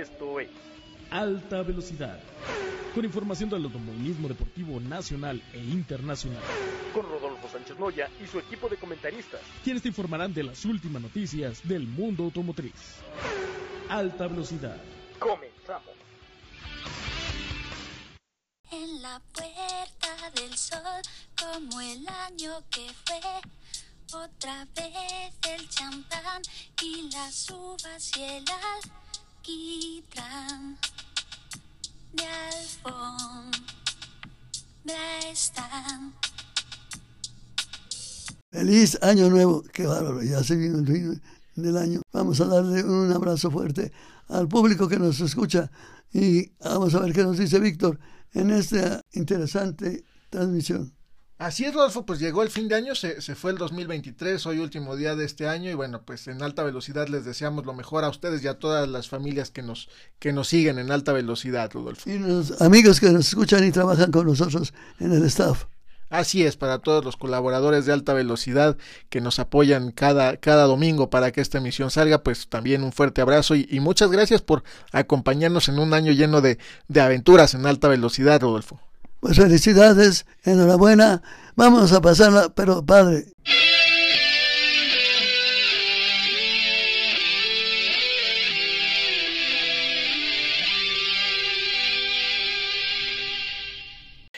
Esto es Alta Velocidad. Con información del automovilismo deportivo nacional e internacional. Con Rodolfo Sánchez Moya y su equipo de comentaristas. Quienes te informarán de las últimas noticias del mundo automotriz. Alta Velocidad. Comenzamos. En la puerta del sol, como el año que fue, otra vez el champán y las uvas y el Feliz año nuevo, qué bárbaro, ya se vino el fin del año. Vamos a darle un abrazo fuerte al público que nos escucha y vamos a ver qué nos dice Víctor en esta interesante transmisión. Así es, Rodolfo, pues llegó el fin de año, se, se, fue el 2023, hoy último día de este año y bueno, pues en alta velocidad les deseamos lo mejor a ustedes y a todas las familias que nos, que nos siguen en alta velocidad, Rodolfo. Y los amigos que nos escuchan y trabajan con nosotros en el staff. Así es, para todos los colaboradores de alta velocidad que nos apoyan cada, cada domingo para que esta emisión salga, pues también un fuerte abrazo y, y muchas gracias por acompañarnos en un año lleno de, de aventuras en alta velocidad, Rodolfo. Pues felicidades, enhorabuena, vamos a pasarla, pero padre.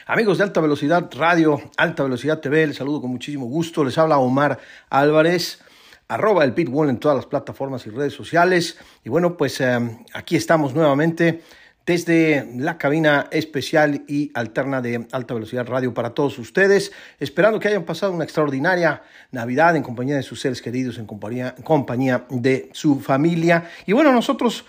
Amigos de Alta Velocidad Radio, Alta Velocidad TV, les saludo con muchísimo gusto. Les habla Omar Álvarez, arroba el Pitbull en todas las plataformas y redes sociales. Y bueno, pues eh, aquí estamos nuevamente desde la cabina especial y alterna de Alta Velocidad Radio para todos ustedes, esperando que hayan pasado una extraordinaria Navidad en compañía de sus seres queridos, en compañía, de su familia. Y bueno, nosotros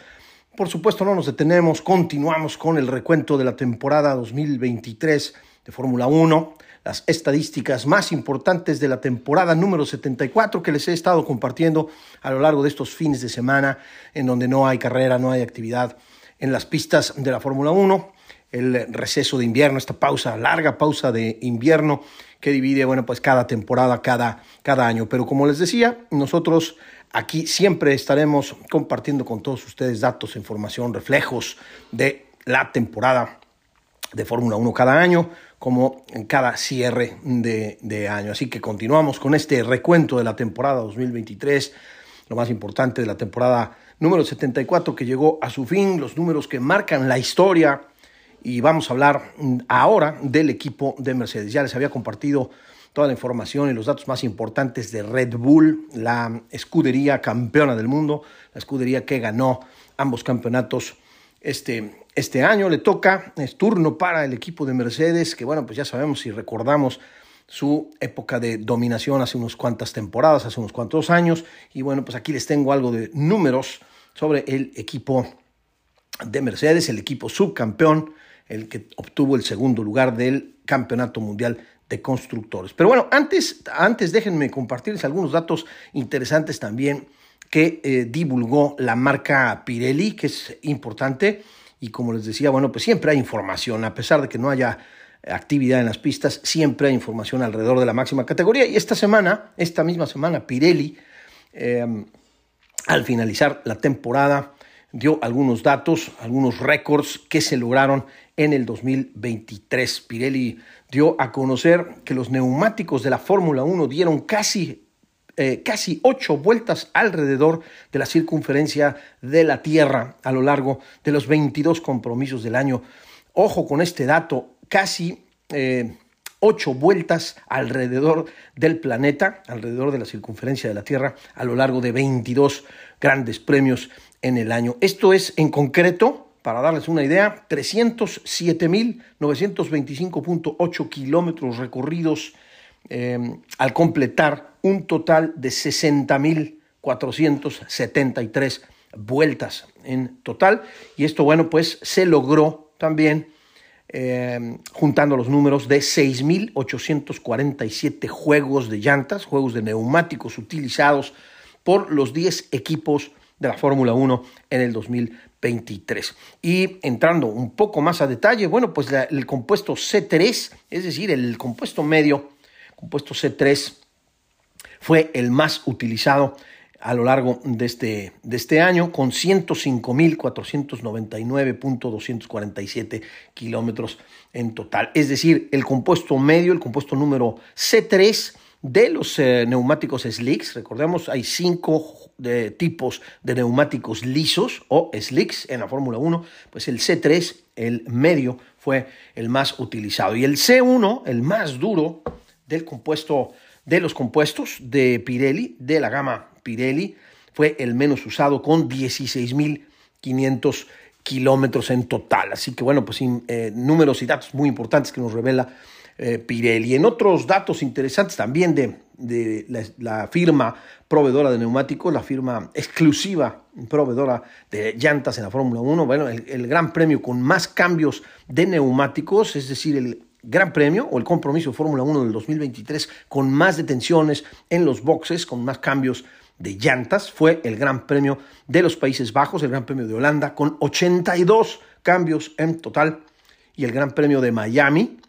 por supuesto, no nos detenemos, continuamos con el recuento de la temporada 2023 de Fórmula 1, las estadísticas más importantes de la temporada número 74 que les he estado compartiendo a lo largo de estos fines de semana, en donde no hay carrera, no hay actividad en las pistas de la Fórmula 1, el receso de invierno, esta pausa, larga pausa de invierno que divide, bueno, pues cada temporada, cada, cada año. Pero como les decía, nosotros Aquí siempre estaremos compartiendo con todos ustedes datos, información, reflejos de la temporada de Fórmula 1 cada año, como en cada cierre de, de, año. Así que continuamos con este recuento de la temporada 2023, lo más importante de la temporada número 74 que llegó a su fin, los números que marcan la historia. Y vamos a hablar ahora del equipo de Mercedes. Ya les había compartido toda la información y los datos más importantes de Red Bull, la escudería campeona del mundo, la escudería que ganó ambos campeonatos este, este año. Le toca, es turno para el equipo de Mercedes, que bueno, pues ya sabemos y recordamos su época de dominación hace unos cuantas temporadas, hace unos cuantos años. Y bueno, pues aquí les tengo algo de números sobre el equipo de Mercedes, el equipo subcampeón, el que obtuvo el segundo lugar del Campeonato Mundial de constructores. Pero bueno, antes, antes déjenme compartirles algunos datos interesantes también que eh, divulgó la marca Pirelli, que es importante. Y como les decía, bueno, pues siempre hay información, a pesar de que no haya actividad en las pistas, siempre hay información alrededor de la máxima categoría. Y esta semana, esta misma semana, Pirelli, eh, al finalizar la temporada, dio algunos datos, algunos récords que se lograron en el 2023. Pirelli dio a conocer que los neumáticos de la Fórmula 1 dieron casi, eh, casi ocho vueltas alrededor de la circunferencia de la Tierra a lo largo de los 22 compromisos del año. Ojo con este dato, casi eh, ocho vueltas alrededor del planeta, alrededor de la circunferencia de la Tierra, a lo largo de 22 grandes premios en el año. Esto es en concreto para darles una idea, 307.925.8 kilómetros recorridos eh, al completar un total de 60.473 vueltas en total. Y esto, bueno, pues se logró también eh, juntando los números de 6.847 juegos de llantas, juegos de neumáticos utilizados por los 10 equipos de la Fórmula 1 en el 2023. Y entrando un poco más a detalle, bueno, pues el compuesto C3, es decir, el compuesto medio, compuesto C3, fue el más utilizado a lo largo de este, de este año con 105.499.247 kilómetros en total. Es decir, el compuesto medio, el compuesto número C3 de los eh, neumáticos slicks, recordemos, hay cinco tipos de neumáticos lisos o slicks en la Fórmula 1, pues el C3, el medio, fue el más utilizado. Y el C1, el más duro del compuesto, de los compuestos de Pirelli, de la gama Pirelli, fue el menos usado con 16.500 kilómetros en total. Así que bueno, pues eh, números y datos muy importantes que nos revela eh, Pirelli. En otros datos interesantes también de, de la, firma proveedora de neumáticos, la firma exclusiva proveedora de llantas en la Fórmula 1, bueno, el, el, gran premio con más cambios de neumáticos, es decir, el gran premio o el compromiso Fórmula 1 del 2023 con más detenciones en los boxes, con más cambios de llantas, fue el Gran Premio de los Países Bajos, el Gran Premio de Holanda, con 82 cambios en total, y el Gran Premio de Miami,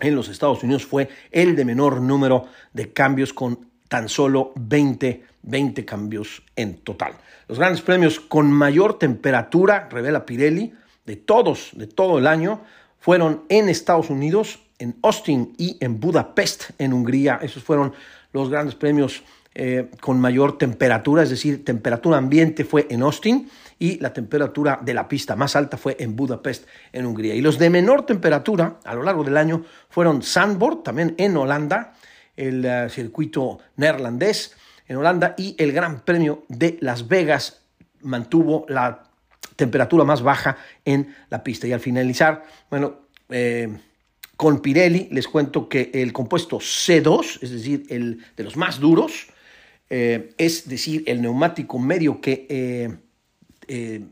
en los Estados Unidos fue el de menor número de cambios con tan solo 20, 20 cambios en total. Los grandes premios con mayor temperatura, revela Pirelli, de todos, de todo el año, fueron en Estados Unidos, en Austin y en Budapest, en Hungría. Esos fueron los grandes premios eh, con mayor temperatura, es decir, temperatura ambiente fue en Austin y la temperatura de la pista más alta fue en Budapest, en Hungría. Y los de menor temperatura a lo largo del año fueron Sandborg, también en Holanda, el eh, circuito neerlandés en Holanda y el Gran Premio de Las Vegas mantuvo la temperatura más baja en la pista. Y al finalizar, bueno, eh, con Pirelli les cuento que el compuesto C2, es decir, el de los más duros, eh, es decir, el neumático medio que eh,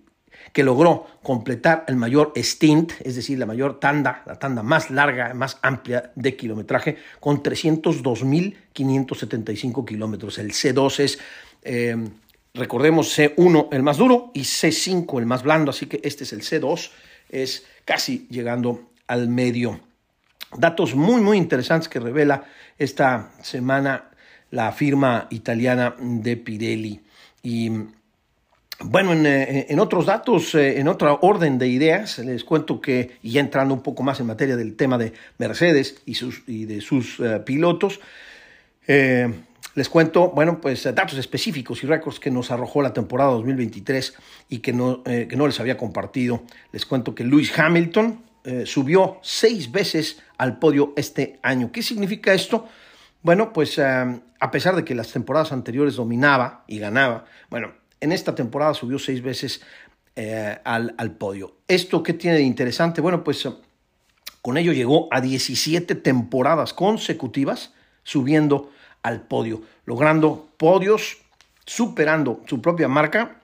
que logró completar el mayor stint, es decir, la mayor tanda, la tanda más larga, más amplia de kilometraje, con 302.575 kilómetros. El C2 es, eh, recordemos, C1 el más duro y C5 el más blando, así que este es el C2, es casi llegando al medio. Datos muy, muy interesantes que revela esta semana la firma italiana de Pirelli. Y bueno, eh, en, otros datos, eh, en otra orden de ideas, les cuento que, y ya entrando un poco más en materia del tema de Mercedes y, sus, y de sus eh, pilotos, les cuento, bueno, pues datos específicos y récords que nos arrojó la temporada 2023 y que no, que no les había compartido. Les cuento que Lewis Hamilton subió seis veces al podio este año. ¿Qué significa esto? Bueno, pues a pesar de que las temporadas anteriores dominaba y ganaba, bueno, en esta temporada subió seis veces eh, al, al, podio. ¿Esto qué tiene de interesante? Bueno, pues con ello llegó a 17 temporadas consecutivas subiendo al podio, logrando podios, superando su propia marca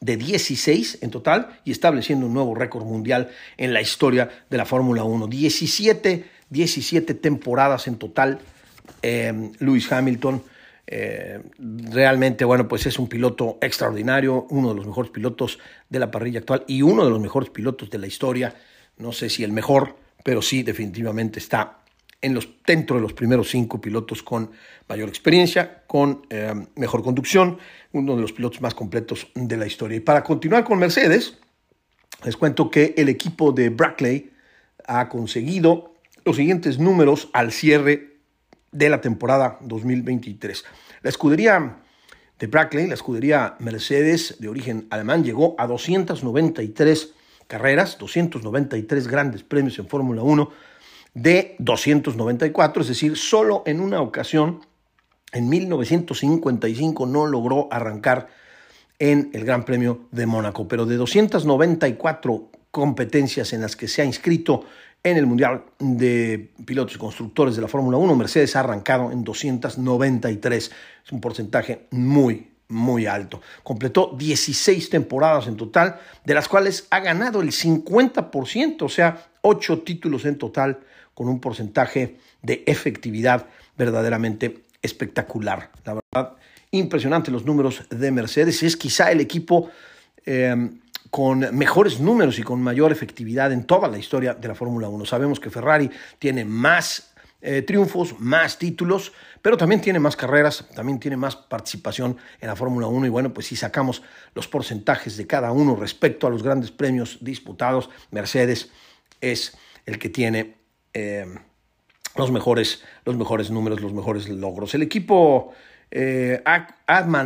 de 16 en total y estableciendo un nuevo récord mundial en la historia de la Fórmula 1. 17, 17 temporadas en total. Eh, Lewis Hamilton eh, realmente, bueno, pues es un piloto extraordinario, uno de los mejores pilotos de la parrilla actual y uno de los mejores pilotos de la historia. No sé si el mejor, pero sí definitivamente está en los, dentro de los primeros cinco pilotos con mayor experiencia, con eh, mejor conducción, uno de los pilotos más completos de la historia. Y para continuar con Mercedes, les cuento que el equipo de Brackley ha conseguido los siguientes números al cierre de la temporada 2023. La escudería de Brackley, la escudería Mercedes de origen alemán, llegó a 293 carreras, 293 grandes premios en Fórmula 1 de 294, es decir, solo en una ocasión, en 1955, no logró arrancar en el Gran Premio de Mónaco, pero de 294 competencias en las que se ha inscrito en el Mundial de Pilotos y Constructores de la Fórmula 1, Mercedes ha arrancado en 293. Es un porcentaje muy, muy alto. Completó 16 temporadas en total, de las cuales ha ganado el 50%, o sea, 8 títulos en total, con un porcentaje de efectividad verdaderamente espectacular. La verdad, impresionante los números de Mercedes. Es quizá el equipo eh, con mejores números y con mayor efectividad en toda la historia de la Fórmula 1. Sabemos que Ferrari tiene más eh, triunfos, más títulos, pero también tiene más carreras, también tiene más participación en la Fórmula 1 y bueno, pues si sacamos los porcentajes de cada uno respecto a los grandes premios disputados, Mercedes es el que tiene eh, los, mejores, los mejores números, los mejores logros. El equipo eh,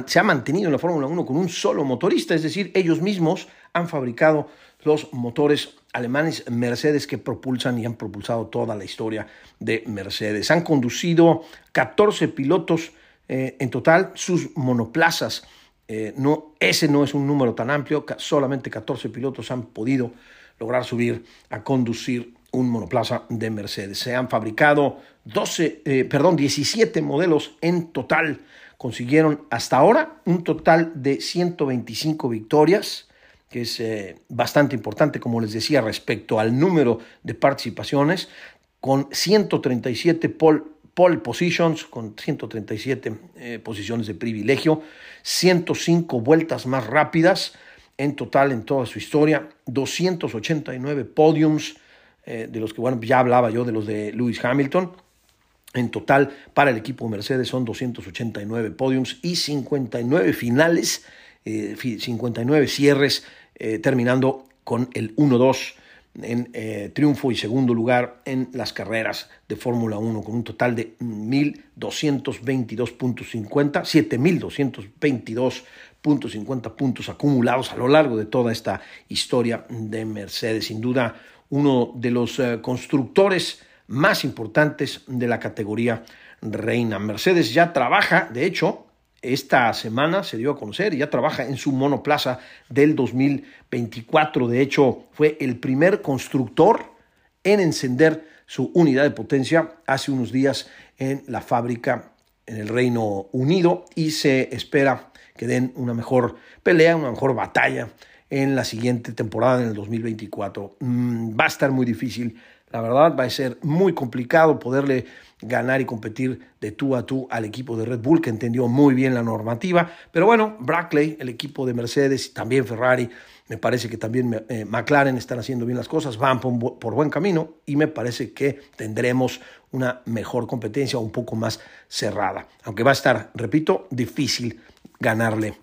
se ha mantenido en la Fórmula 1 con un solo motorista, es decir, ellos mismos han fabricado los motores alemanes Mercedes que propulsan y han propulsado toda la historia de Mercedes. Han conducido 14 pilotos eh, en total, sus monoplazas. Eh, no, ese no es un número tan amplio, solamente 14 pilotos han podido lograr subir a conducir un monoplaza de Mercedes. Se han fabricado 12, eh, perdón, 17 modelos en total. Consiguieron hasta ahora un total de 125 victorias, que es eh, bastante importante, como les decía, respecto al número de participaciones, con 137 pole, pole positions, con 137 eh, posiciones de privilegio, 105 vueltas más rápidas en total en toda su historia, 289 podiums, eh, de los que, bueno, ya hablaba yo de los de Lewis Hamilton. En total, para el equipo Mercedes son 289 podiums y 59 finales, 59 eh, cierres, eh, terminando con el 1-2 en triunfo y segundo lugar en las carreras de Fórmula 1, con un total de 1.222.50, 7.222.50 puntos acumulados a lo largo de toda esta historia de Mercedes. Sin duda, uno de los eh, constructores más importantes de la categoría reina. Mercedes ya trabaja, de hecho, esta semana se dio a conocer, ya trabaja en su monoplaza del 2024. De hecho, fue el primer constructor en encender su unidad de potencia hace unos días en la fábrica en el Reino Unido y se espera que den una mejor pelea, una mejor batalla en la siguiente temporada, en el 2024. Mm, va a estar muy difícil, la verdad, va a ser muy complicado poderle ganar y competir de tú a tú al equipo de Red Bull, que entendió muy bien la normativa. Pero bueno, Brackley, el equipo de Mercedes, también Ferrari, me parece que también eh, McLaren están haciendo bien las cosas, van por, buen camino y me parece que tendremos una mejor competencia un poco más cerrada. Aunque va a estar, repito, difícil ganarle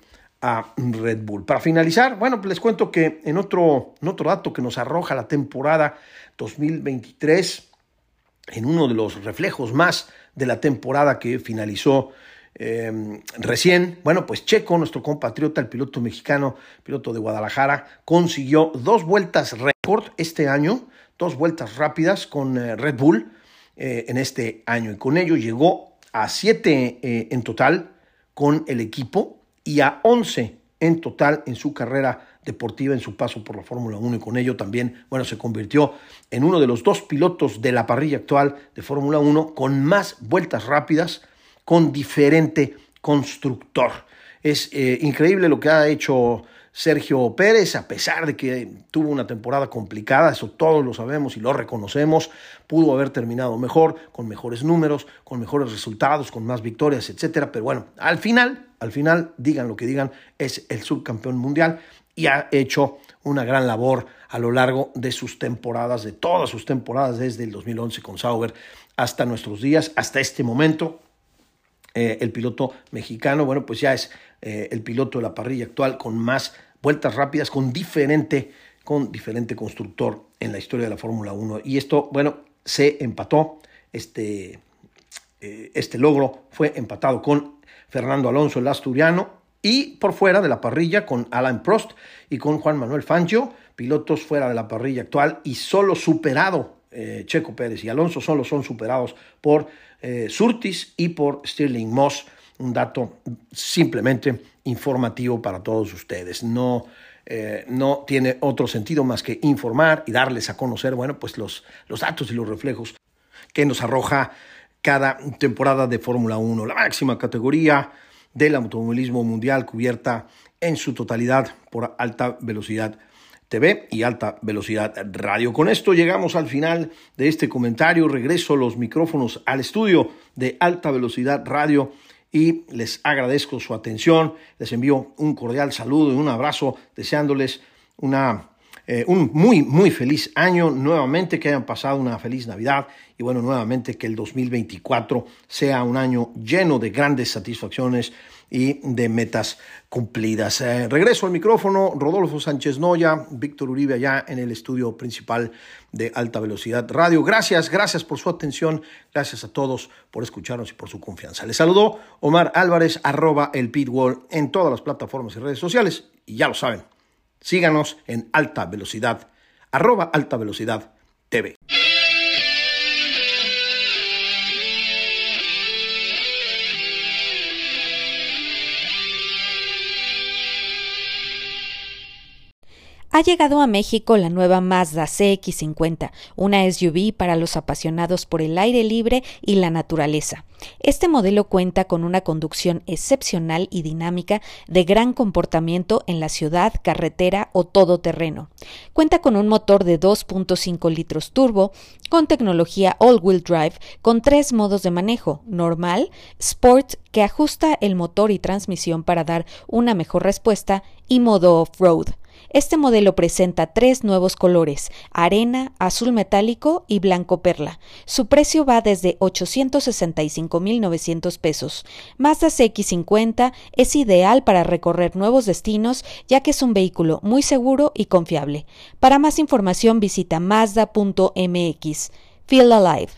a Red Bull. Para finalizar, bueno, pues les cuento que en otro, otro dato que nos arroja la temporada 2023, en uno de los reflejos más de la temporada que finalizó em, recién, bueno, pues Checo, nuestro compatriota, el piloto mexicano, piloto de Guadalajara, consiguió dos vueltas récord este año, dos vueltas rápidas con eh, Red Bull eh, en este año y con ello llegó a siete eh, en total con el equipo y a 11 en total en su carrera deportiva, en su paso por la Fórmula 1 y con ello también, bueno, se convirtió en uno de los dos pilotos de la parrilla actual de Fórmula 1 con más vueltas rápidas con diferente constructor. Es eh, increíble lo que ha hecho Sergio Pérez, a pesar de que tuvo una temporada complicada, eso todos lo sabemos y lo reconocemos, pudo haber terminado mejor, con mejores números, con mejores resultados, con más victorias, etcétera. Pero bueno, al final, al final, digan lo que digan, es el subcampeón mundial y ha hecho una gran labor a lo largo de sus temporadas, de todas sus temporadas, desde el 2011 con Sauber hasta nuestros días, hasta este momento. Eh, el piloto mexicano, bueno, pues ya es eh, el piloto de la parrilla actual con más vueltas rápidas, con diferente, con diferente constructor en la historia de la Fórmula 1. Y esto, bueno, se empató, este, eh, este logro fue empatado con Fernando Alonso, el asturiano, y por fuera de la parrilla con Alan Prost y con Juan Manuel Fangio, pilotos fuera de la parrilla actual y solo superado Checo Pérez y Alonso solo son superados por Surtis y por Stirling Moss un dato simplemente informativo para todos ustedes. No, eh, no tiene otro sentido más que informar y darles a conocer, bueno, pues los, los datos y los reflejos que nos arroja cada temporada de Fórmula 1, la máxima categoría del automovilismo mundial cubierta en su totalidad por alta velocidad TV y alta velocidad radio. Con esto llegamos al final de este comentario. Regreso los micrófonos al estudio de alta velocidad radio y les agradezco su atención. Les envío un cordial saludo y un abrazo, deseándoles una, eh, un muy, muy feliz año nuevamente, que hayan pasado una feliz Navidad y bueno, nuevamente que el 2024 sea un año lleno de grandes satisfacciones y de metas cumplidas. Eh, regreso al micrófono, Rodolfo Sánchez Noya, Víctor Uribe allá en el estudio principal de Alta Velocidad Radio. Gracias, gracias por su atención, gracias a todos por escucharnos y por su confianza. Les saludó Omar Álvarez, arroba el Pitwall en todas las plataformas y redes sociales y ya lo saben, síganos en Alta Velocidad, arroba Alta Velocidad TV. Ha llegado a México la nueva Mazda CX50, una SUV para los apasionados por el aire libre y la naturaleza. Este modelo cuenta con una conducción excepcional y dinámica de gran comportamiento en la ciudad, carretera o todoterreno. Cuenta con un motor de 2.5 litros turbo, con tecnología all-wheel drive, con tres modos de manejo, normal, sport, que ajusta el motor y transmisión para dar una mejor respuesta, y modo off-road. Este modelo presenta tres nuevos colores, arena, azul metálico y blanco perla. Su precio va desde 865.900 pesos. Mazda CX50 es ideal para recorrer nuevos destinos ya que es un vehículo muy seguro y confiable. Para más información visita mazda.mx. Feel Alive.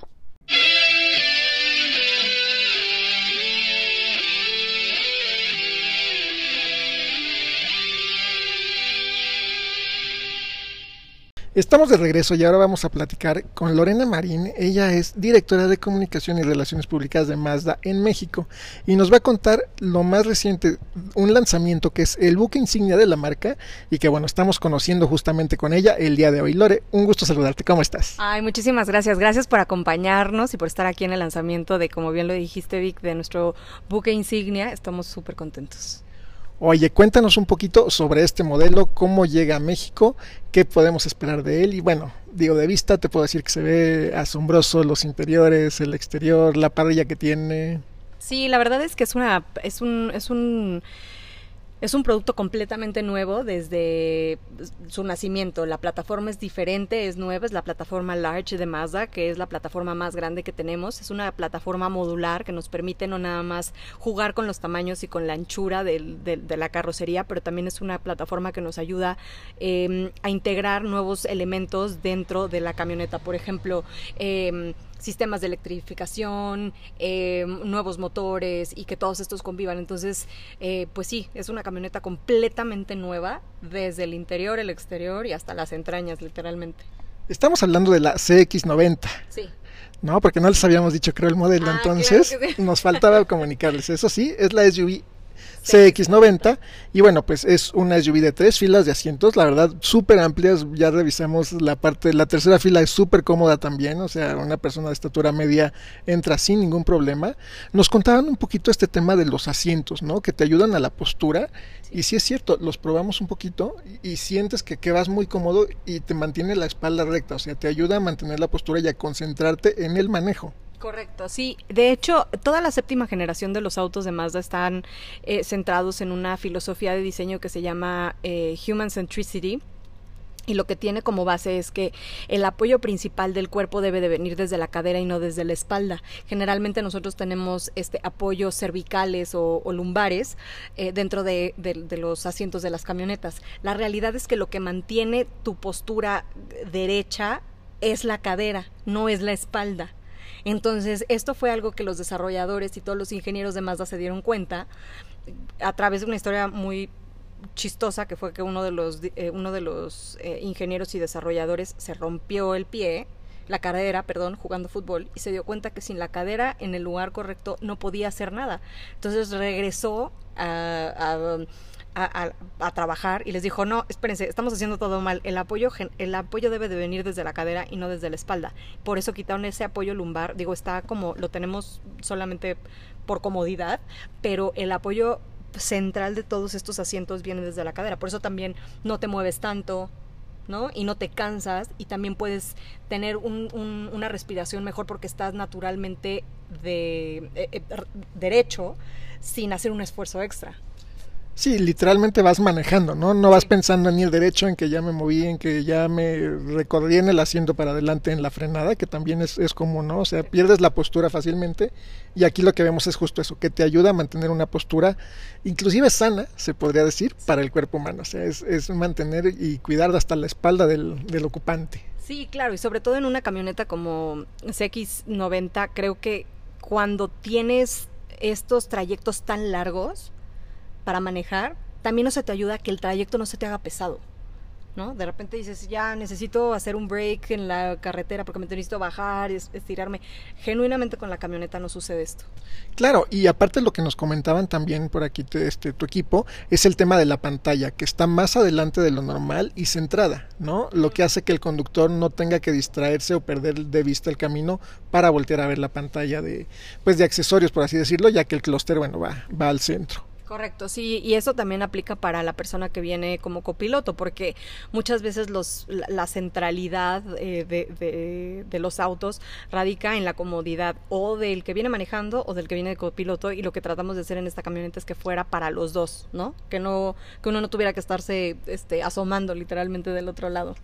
Estamos de regreso y ahora vamos a platicar con Lorena Marín. Ella es directora de Comunicación y Relaciones Públicas de Mazda en México y nos va a contar lo más reciente, un lanzamiento que es el buque insignia de la marca y que bueno, estamos conociendo justamente con ella el día de hoy. Lore, un gusto saludarte. ¿Cómo estás? Ay, muchísimas gracias. Gracias por acompañarnos y por estar aquí en el lanzamiento de, como bien lo dijiste, Vic, de nuestro buque insignia. Estamos súper contentos. Oye, cuéntanos un poquito sobre este modelo, cómo llega a México, qué podemos esperar de él y bueno, digo de vista te puedo decir que se ve asombroso los interiores, el exterior, la parrilla que tiene. Sí, la verdad es que es una es un es un es un producto completamente nuevo desde su nacimiento. La plataforma es diferente, es nueva, es la plataforma Large de Mazda, que es la plataforma más grande que tenemos. Es una plataforma modular que nos permite no nada más jugar con los tamaños y con la anchura de, la carrocería, pero también es una plataforma que nos ayuda em, a integrar nuevos elementos dentro de la camioneta. Por ejemplo, eh, sistemas de electrificación, eh, nuevos motores y que todos estos convivan. Entonces, eh, pues sí, es una camioneta completamente nueva, desde el interior, el exterior y hasta las entrañas, literalmente. Estamos hablando de la CX90. Sí. No, porque no les habíamos dicho, creo, el modelo. Ah, entonces, nos faltaba comunicarles. Eso sí, es la SUV CX90 y bueno pues es una SUV de tres filas de asientos la verdad súper amplias ya revisamos la parte la tercera fila es súper cómoda también o sea una persona de estatura media entra sin ningún problema. Nos contaban un poquito este tema de los asientos no que te ayudan a la postura y sí es cierto los probamos un poquito y, sientes que, que vas muy cómodo y te mantiene la espalda recta o sea te ayuda a mantener la postura y a concentrarte en el manejo Correcto, sí. De hecho, toda la séptima generación de los autos de Mazda están eh, centrados en una filosofía de diseño que se llama eh, Human Centricity. Y lo que tiene como base es que el apoyo principal del cuerpo debe de venir desde la cadera y no desde la espalda. Generalmente nosotros tenemos este apoyos cervicales o, lumbares eh, dentro de, de, los asientos de las camionetas. La realidad es que lo que mantiene tu postura derecha es la cadera, no es la espalda. Entonces, esto fue algo que los desarrolladores y todos los ingenieros de Mazda se dieron cuenta a través de una historia muy chistosa que fue que uno de los eh, uno de los eh, ingenieros y desarrolladores se rompió el pie la cadera, perdón, jugando fútbol y se dio cuenta que sin la cadera en el lugar correcto no podía hacer nada. Entonces regresó a a, trabajar y les dijo, no, espérense, estamos haciendo todo mal, el apoyo, el apoyo debe de venir desde la cadera y no desde la espalda. Por eso quitaron ese apoyo lumbar, digo, está como, lo tenemos solamente por comodidad, pero el apoyo central de todos estos asientos viene desde la cadera, por eso también no te mueves tanto, ¿no? Y no te cansas y también puedes tener una respiración mejor porque estás naturalmente de, eh, eh, derecho sin hacer un esfuerzo extra. Sí, literalmente vas manejando, ¿no? No vas pensando ni el derecho, en que ya me moví, en que ya me recorrí en el asiento para adelante en la frenada, que también es, es común, ¿no? O sea, pierdes la postura fácilmente y aquí lo que vemos es justo eso, que te ayuda a mantener una postura inclusive sana, se podría decir, para el cuerpo humano. O sea, es, es mantener y cuidar hasta la espalda del, del ocupante. Sí, claro, y sobre todo en una camioneta como CX90, creo que cuando tienes estos trayectos tan largos, para manejar, también no se te ayuda a que el trayecto no se te haga pesado. ¿no? De repente dices, ya necesito hacer un break en la carretera porque me necesito bajar, estirarme. Genuinamente con la camioneta no sucede esto. Claro, y aparte lo que nos comentaban también por aquí este, tu equipo, es el tema de la pantalla, que está más adelante de lo normal y centrada, ¿no? Lo que hace que el conductor no tenga que distraerse o perder de vista el camino para voltear a ver la pantalla de, pues, de accesorios, por así decirlo, ya que el clúster, bueno, va, va al centro. Correcto, sí, y eso también aplica para la persona que viene como copiloto, porque muchas veces los, la, centralidad eh, de, de, los autos radica en la comodidad o del que viene manejando o del que viene de copiloto, y lo que tratamos de hacer en esta camioneta es que fuera para los dos, ¿no? Que no que uno no tuviera que estarse este, asomando literalmente del otro lado.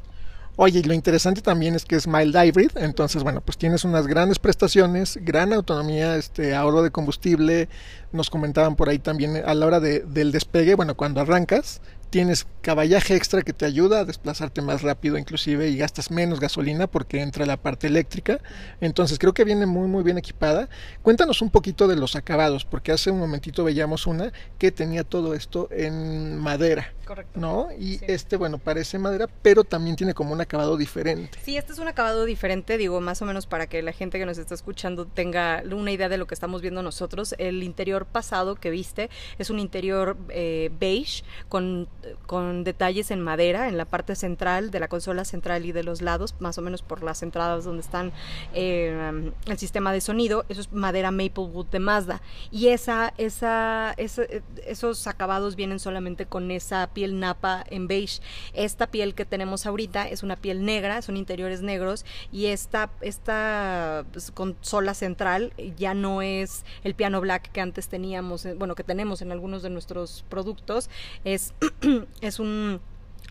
Oye, y lo interesante también es que es mild hybrid, entonces bueno, pues tienes unas grandes prestaciones, gran autonomía, este ahorro de combustible, nos comentaban por ahí también a la hora de, del despegue, bueno, cuando arrancas, tienes caballaje extra que te ayuda a desplazarte más rápido inclusive y gastas menos gasolina porque entra la parte eléctrica. Entonces creo que viene muy muy bien equipada. Cuéntanos un poquito de los acabados porque hace un momentito veíamos una que tenía todo esto en madera. Correcto. ¿No? Y este, bueno, parece madera, pero también tiene como un acabado diferente. Sí, este es un acabado diferente, digo, más o menos para que la gente que nos está escuchando tenga una idea de lo que estamos viendo nosotros. El interior pasado que viste es un interior eh, beige con con detalles en madera en la parte central de la consola central y de los lados, más o menos por las entradas donde están eh, el sistema de sonido. Eso es madera Maplewood de Mazda. Y esa, esa, esos acabados vienen solamente con esa napa en beige. Esta piel que tenemos ahorita es una piel negra, son interiores negros y esta, esta pues, consola central ya no es el piano black que antes teníamos, eh, bueno, que tenemos en algunos de nuestros productos, es es un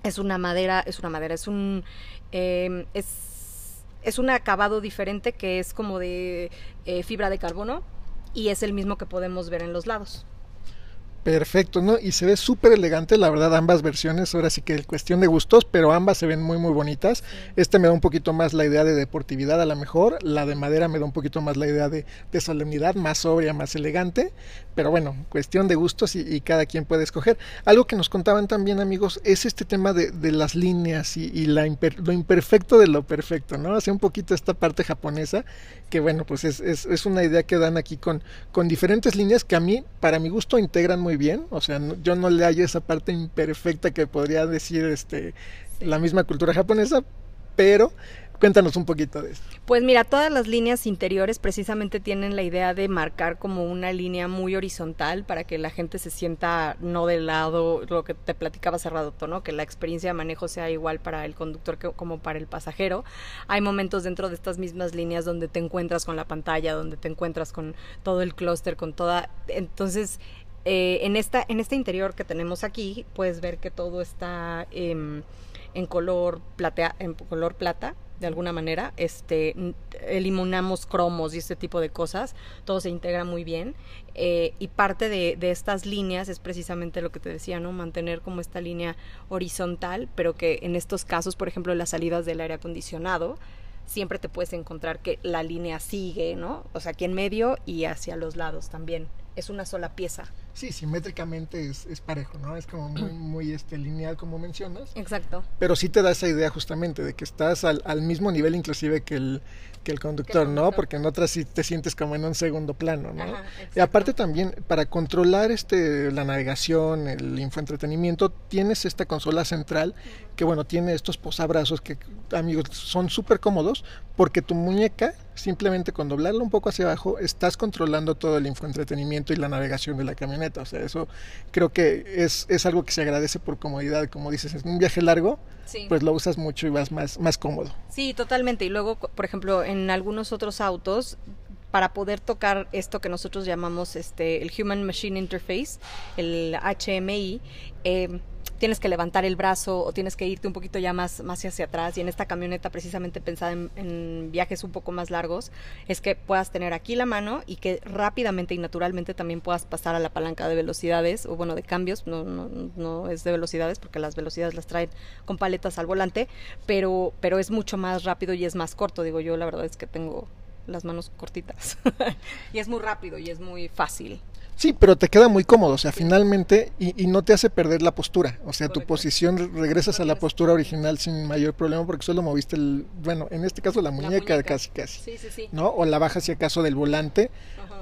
es una madera, es una madera, es un em, es, es un acabado diferente que es como de eh, fibra de carbono y es el mismo que podemos ver en los lados. Perfecto, ¿no? Y se ve súper elegante, la verdad, ambas versiones. Ahora sí que es cuestión de gustos, pero ambas se ven muy, muy bonitas. Este me da un poquito más la idea de deportividad, a lo mejor. La de madera me da un poquito más la idea de, solemnidad, más sobria, más elegante. Pero bueno, cuestión de gustos y, cada quien puede escoger. Algo que nos contaban también, amigos, es este tema de, las líneas y, la lo imperfecto de lo perfecto, ¿no? Hace un poquito esta parte japonesa, que bueno, pues es, es, es una idea que dan aquí con, con diferentes líneas que a mí, para mi gusto, integran muy bien, o sea, yo no le hallo esa parte imperfecta que podría decir este la misma cultura japonesa, pero Cuéntanos un poquito de eso. Pues mira, todas las líneas interiores precisamente tienen la idea de marcar como una línea muy horizontal para que la gente se sienta no del lado, lo que te platicaba hace rato, ¿no? Que la experiencia de manejo sea igual para el conductor que, como para el pasajero. Hay momentos dentro de estas mismas líneas donde te encuentras con la pantalla, donde te encuentras con todo el clúster, con toda... Entonces, eh, en, esta, en este interior que tenemos aquí, puedes ver que todo está em, en color platea, en color plata, de alguna manera. Este, eliminamos cromos y este tipo de cosas. Todo se integra muy bien. Eh, y parte de, de, estas líneas es precisamente lo que te decía, ¿no? Mantener como esta línea horizontal, pero que en estos casos, por ejemplo, las salidas del aire acondicionado, siempre te puedes encontrar que la línea sigue, ¿no? O sea, aquí en medio y hacia los lados también. Es una sola pieza. Sí, simétricamente es, es parejo, ¿no? Es como muy, muy este, lineal, como mencionas. Exacto. Pero sí te da esa idea justamente de que estás al, al mismo nivel inclusive que el, que el conductor, ¿no? Porque en otras sí te sientes como en un segundo plano, ¿no? y aparte también, para controlar este la navegación, el infoentretenimiento, tienes esta consola central que, bueno, tiene estos posabrazos que, amigos, son súper cómodos porque tu muñeca, simplemente con doblarla un poco hacia abajo, estás controlando todo el infoentretenimiento y la navegación de la camioneta. O sea, eso creo que es, es algo que se agradece por comodidad. Como dices, es un viaje largo, pues lo usas mucho y vas más, más cómodo. Sí, totalmente. Y luego, por ejemplo, en algunos otros autos para poder tocar esto que nosotros llamamos este el Human Machine Interface, el HMI, eh, tienes que levantar el brazo o tienes que irte un poquito ya más, más hacia atrás y en esta camioneta precisamente pensada en, viajes un poco más largos es que puedas tener aquí la mano y que rápidamente y naturalmente también puedas pasar a la palanca de velocidades o bueno de cambios no, no, no es de velocidades porque las velocidades las traen con paletas al volante pero pero es mucho más rápido y es más corto. Digo yo la verdad es que tengo las manos cortitas y es muy rápido y es muy fácil Sí, pero te queda muy cómodo, o sea, finalmente, y, y no te hace perder la postura, o sea, tu posición regresas a la postura original sin mayor problema porque solo moviste el, bueno, en este caso la muñeca, casi casi, sí, sí, sí. ¿no? O la bajas si acaso del volante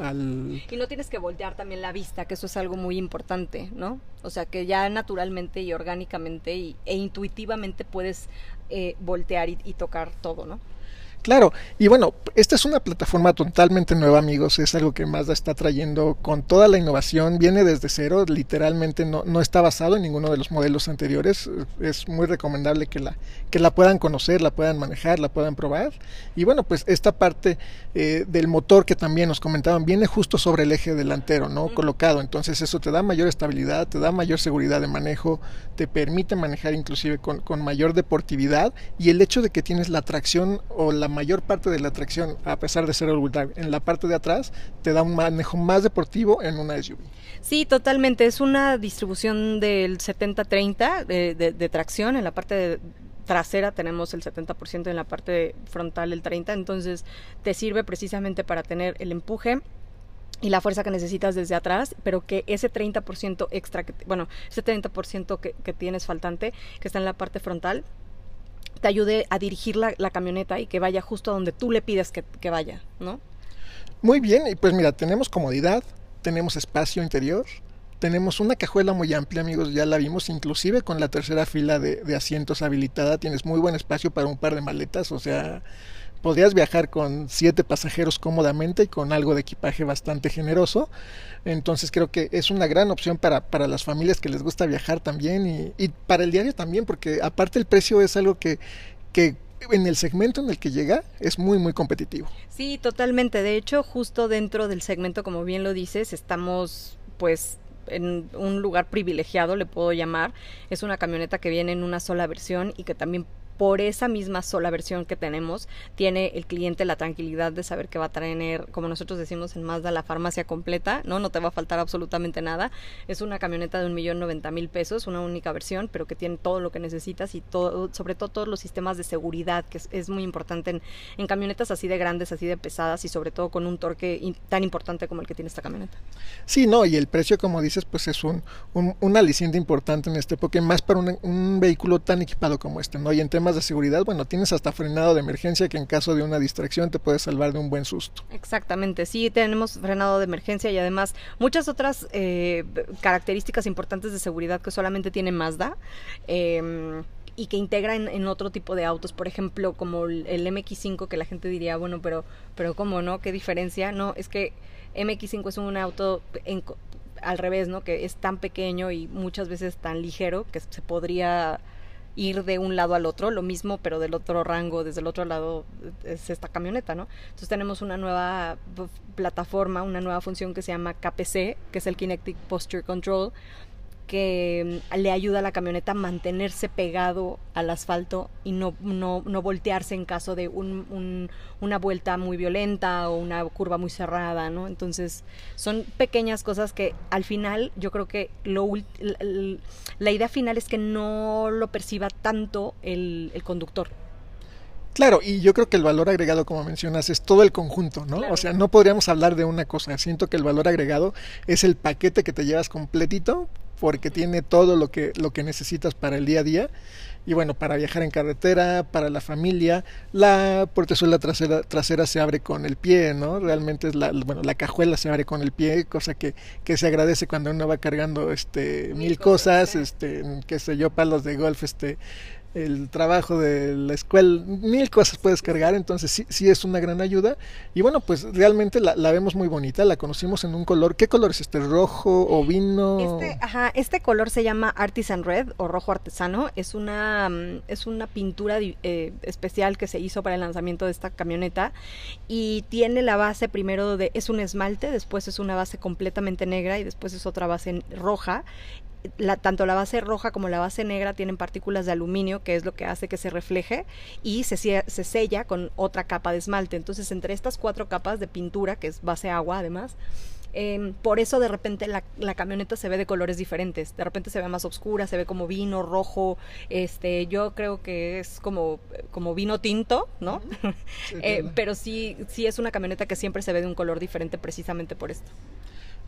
al... Y no tienes que voltear también la vista, que eso es algo muy importante, ¿no? O sea, que ya naturalmente y orgánicamente y, e intuitivamente puedes eh, voltear y, y tocar todo, ¿no? Claro, y bueno, esta es una plataforma totalmente nueva, amigos, es algo que Mazda está trayendo con toda la innovación, viene desde cero, literalmente no, no está basado en ninguno de los modelos anteriores, es muy recomendable que la, que la puedan conocer, la puedan manejar, la puedan probar, y bueno, pues esta parte eh, del motor que también nos comentaban viene justo sobre el eje delantero, ¿no? Colocado, entonces eso te da mayor estabilidad, te da mayor seguridad de manejo, te permite manejar inclusive con, con mayor deportividad, y el hecho de que tienes la tracción o la mayor parte de la tracción, a pesar de ser all drive, en la parte de atrás, te da un manejo más deportivo en una SUV. Sí, totalmente. Es una distribución del 70-30 de, tracción. En la parte trasera tenemos el 70%, en la parte frontal el 30%. Entonces te sirve precisamente para tener el empuje y la fuerza que necesitas desde atrás, pero que ese 30% extra, bueno, ese 30% que, que tienes faltante, que está en la parte frontal, te ayude a dirigir la, la, camioneta y que vaya justo a donde tú le pides que, que, vaya, ¿no? Muy bien, y pues mira, tenemos comodidad, tenemos espacio interior, tenemos una cajuela muy amplia, amigos, ya la vimos, inclusive con la tercera fila de, de asientos habilitada, tienes muy buen espacio para un par de maletas, o sea, podrías viajar con siete pasajeros cómodamente y con algo de equipaje bastante generoso. Entonces creo que es una gran opción para, para las familias que les gusta viajar también y, y para el diario también, porque aparte el precio es algo que, que en el segmento en el que llega es muy muy competitivo. Sí, totalmente. De hecho, justo dentro del segmento, como bien lo dices, estamos pues en un lugar privilegiado, le puedo llamar. Es una camioneta que viene en una sola versión y que también por esa misma sola versión que tenemos, tiene el cliente la tranquilidad de saber que va a tener, como nosotros decimos en Mazda, la farmacia completa, ¿no? No te va a faltar absolutamente nada. Es una camioneta de un millón noventa mil pesos, una única versión, pero que tiene todo lo que necesitas y todo, sobre todo todos los sistemas de seguridad, que es, muy importante en, en, camionetas así de grandes, así de pesadas y sobre todo con un torque tan importante como el que tiene esta camioneta. Sí, no, y el precio, como dices, pues es un, un, un aliciente importante en este, porque más para un, un vehículo tan equipado como este, ¿no? Y en temas de seguridad, bueno, tienes hasta frenado de emergencia que en caso de una distracción te puede salvar de un buen susto. Exactamente, sí, tenemos frenado de emergencia y además muchas otras eh, características importantes de seguridad que solamente tiene Mazda. Eh, y que integra en, otro tipo de autos, por ejemplo, como el, el, MX5, que la gente diría, bueno, pero, pero ¿cómo no? ¿Qué diferencia? No, es que MX5 es un auto al revés, ¿no? Que es tan pequeño y muchas veces tan ligero que se podría ir de un lado al otro, lo mismo pero del otro rango, desde el otro lado es esta camioneta, ¿no? Entonces tenemos una nueva plataforma, una nueva función que se llama KPC, que es el Kinetic Posture Control, que le ayuda a la camioneta a mantenerse pegado al asfalto y no, no, no voltearse en caso de un, un, una vuelta muy violenta o una curva muy cerrada, ¿no? Entonces, son pequeñas cosas que al final yo creo que lo, la, la idea final es que no lo perciba tanto el, el conductor. Claro, y yo creo que el valor agregado, como mencionas, es todo el conjunto, ¿no? Claro. O sea, no podríamos hablar de una cosa. Siento que el valor agregado es el paquete que te llevas completito porque tiene todo lo que, lo que necesitas para el día a día. Y bueno, para viajar en carretera, para la familia, la portezuela trasera, trasera se abre con el pie, ¿no? Realmente es la, bueno, la cajuela se abre con el pie, cosa que, que se agradece cuando uno va cargando este mil, mil cosas, cosas, este, qué sé yo, palos de golf, este, el trabajo de la escuela, mil cosas puedes cargar, entonces sí, sí es una gran ayuda. Y bueno, pues realmente la, la, vemos muy bonita, la conocimos en un color. ¿Qué color es este? ¿Rojo o vino? Este, ajá, este color se llama Artisan Red o rojo artesano. Es una, mm, es una pintura eh, especial que se hizo para el lanzamiento de esta camioneta y tiene la base primero de, es un esmalte, después es una base completamente negra y después es otra base roja la, tanto la base roja como la base negra tienen partículas de aluminio, que es lo que hace que se refleje, y se, se sella con otra capa de esmalte. Entonces, entre estas cuatro capas de pintura, que es base agua además, eh, por eso de repente la, la, camioneta se ve de colores diferentes. De repente se ve más oscura, se ve como vino rojo. Este, yo creo que es como, como vino tinto, ¿no? Sí, eh, pero sí, sí es una camioneta que siempre se ve de un color diferente precisamente por esto.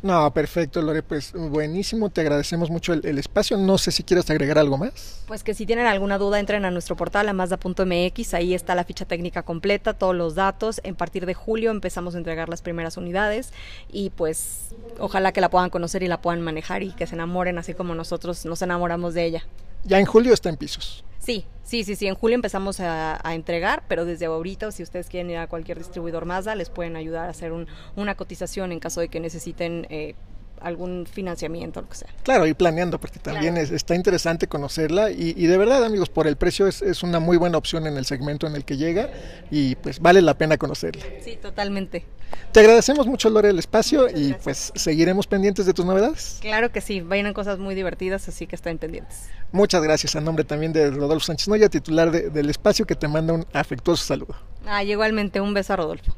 No, perfecto, Lore, pues buenísimo, te agradecemos mucho el, el, espacio. No sé si quieres agregar algo más. Pues que si tienen alguna duda, entren a nuestro portal, a Mazda.mx, ahí está la ficha técnica completa, todos los datos. En partir de julio empezamos a entregar las primeras unidades y pues ojalá que la puedan conocer y la puedan manejar y que se enamoren así como nosotros nos enamoramos de ella. Ya en julio está en pisos. Sí, sí, sí, sí. En julio empezamos a, a, entregar, pero desde ahorita, si ustedes quieren ir a cualquier distribuidor Mazda, les pueden ayudar a hacer un, una cotización en caso de que necesiten eh, algún financiamiento, lo que sea. Claro, ir planeando, porque también claro. es, está interesante conocerla y, y, de verdad, amigos, por el precio es, es, una muy buena opción en el segmento en el que llega y pues vale la pena conocerla. Sí, totalmente. Te agradecemos mucho, Lore, el espacio Muchas y gracias. pues seguiremos pendientes de tus novedades. Claro que sí, vayan cosas muy divertidas, así que estén pendientes. Muchas gracias, a nombre también de Rodolfo Sánchez Noya, titular de, del espacio, que te manda un afectuoso saludo. Ah, igualmente, un beso a Rodolfo.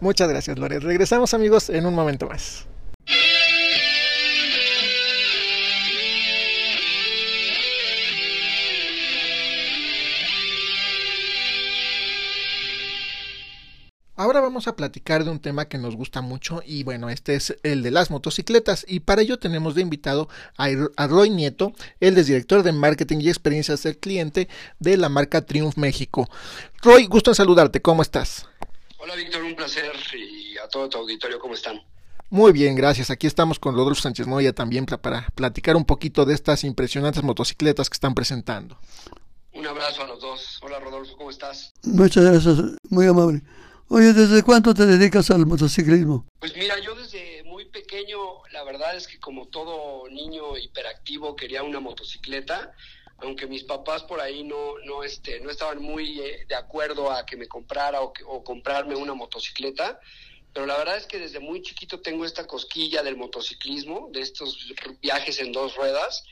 Muchas gracias, Lore. Regresamos, amigos, en un momento más. Ahora vamos a platicar de un tema que nos gusta mucho y bueno, este es el de las motocicletas y para ello tenemos de invitado a Roy Nieto, él es director de marketing y experiencias del cliente de la marca Triumph México. Roy, gusto en saludarte, ¿cómo estás? Hola Víctor, un placer y a todo tu auditorio, ¿cómo están? Muy bien, gracias. Aquí estamos con Rodolfo Sánchez Noya también para platicar un poquito de estas impresionantes motocicletas que están presentando. Un abrazo a los dos. Hola Rodolfo, ¿cómo estás? Muchas gracias, muy amable. Oye, ¿desde cuánto te dedicas al motociclismo? Pues mira, yo desde muy pequeño, la verdad es que como todo niño hiperactivo quería una motocicleta, aunque mis papás por ahí no, no, este, no estaban muy eh, de acuerdo a que me comprara o, que, o comprarme una motocicleta, pero la verdad es que desde muy chiquito tengo esta cosquilla del motociclismo, de estos viajes en dos ruedas,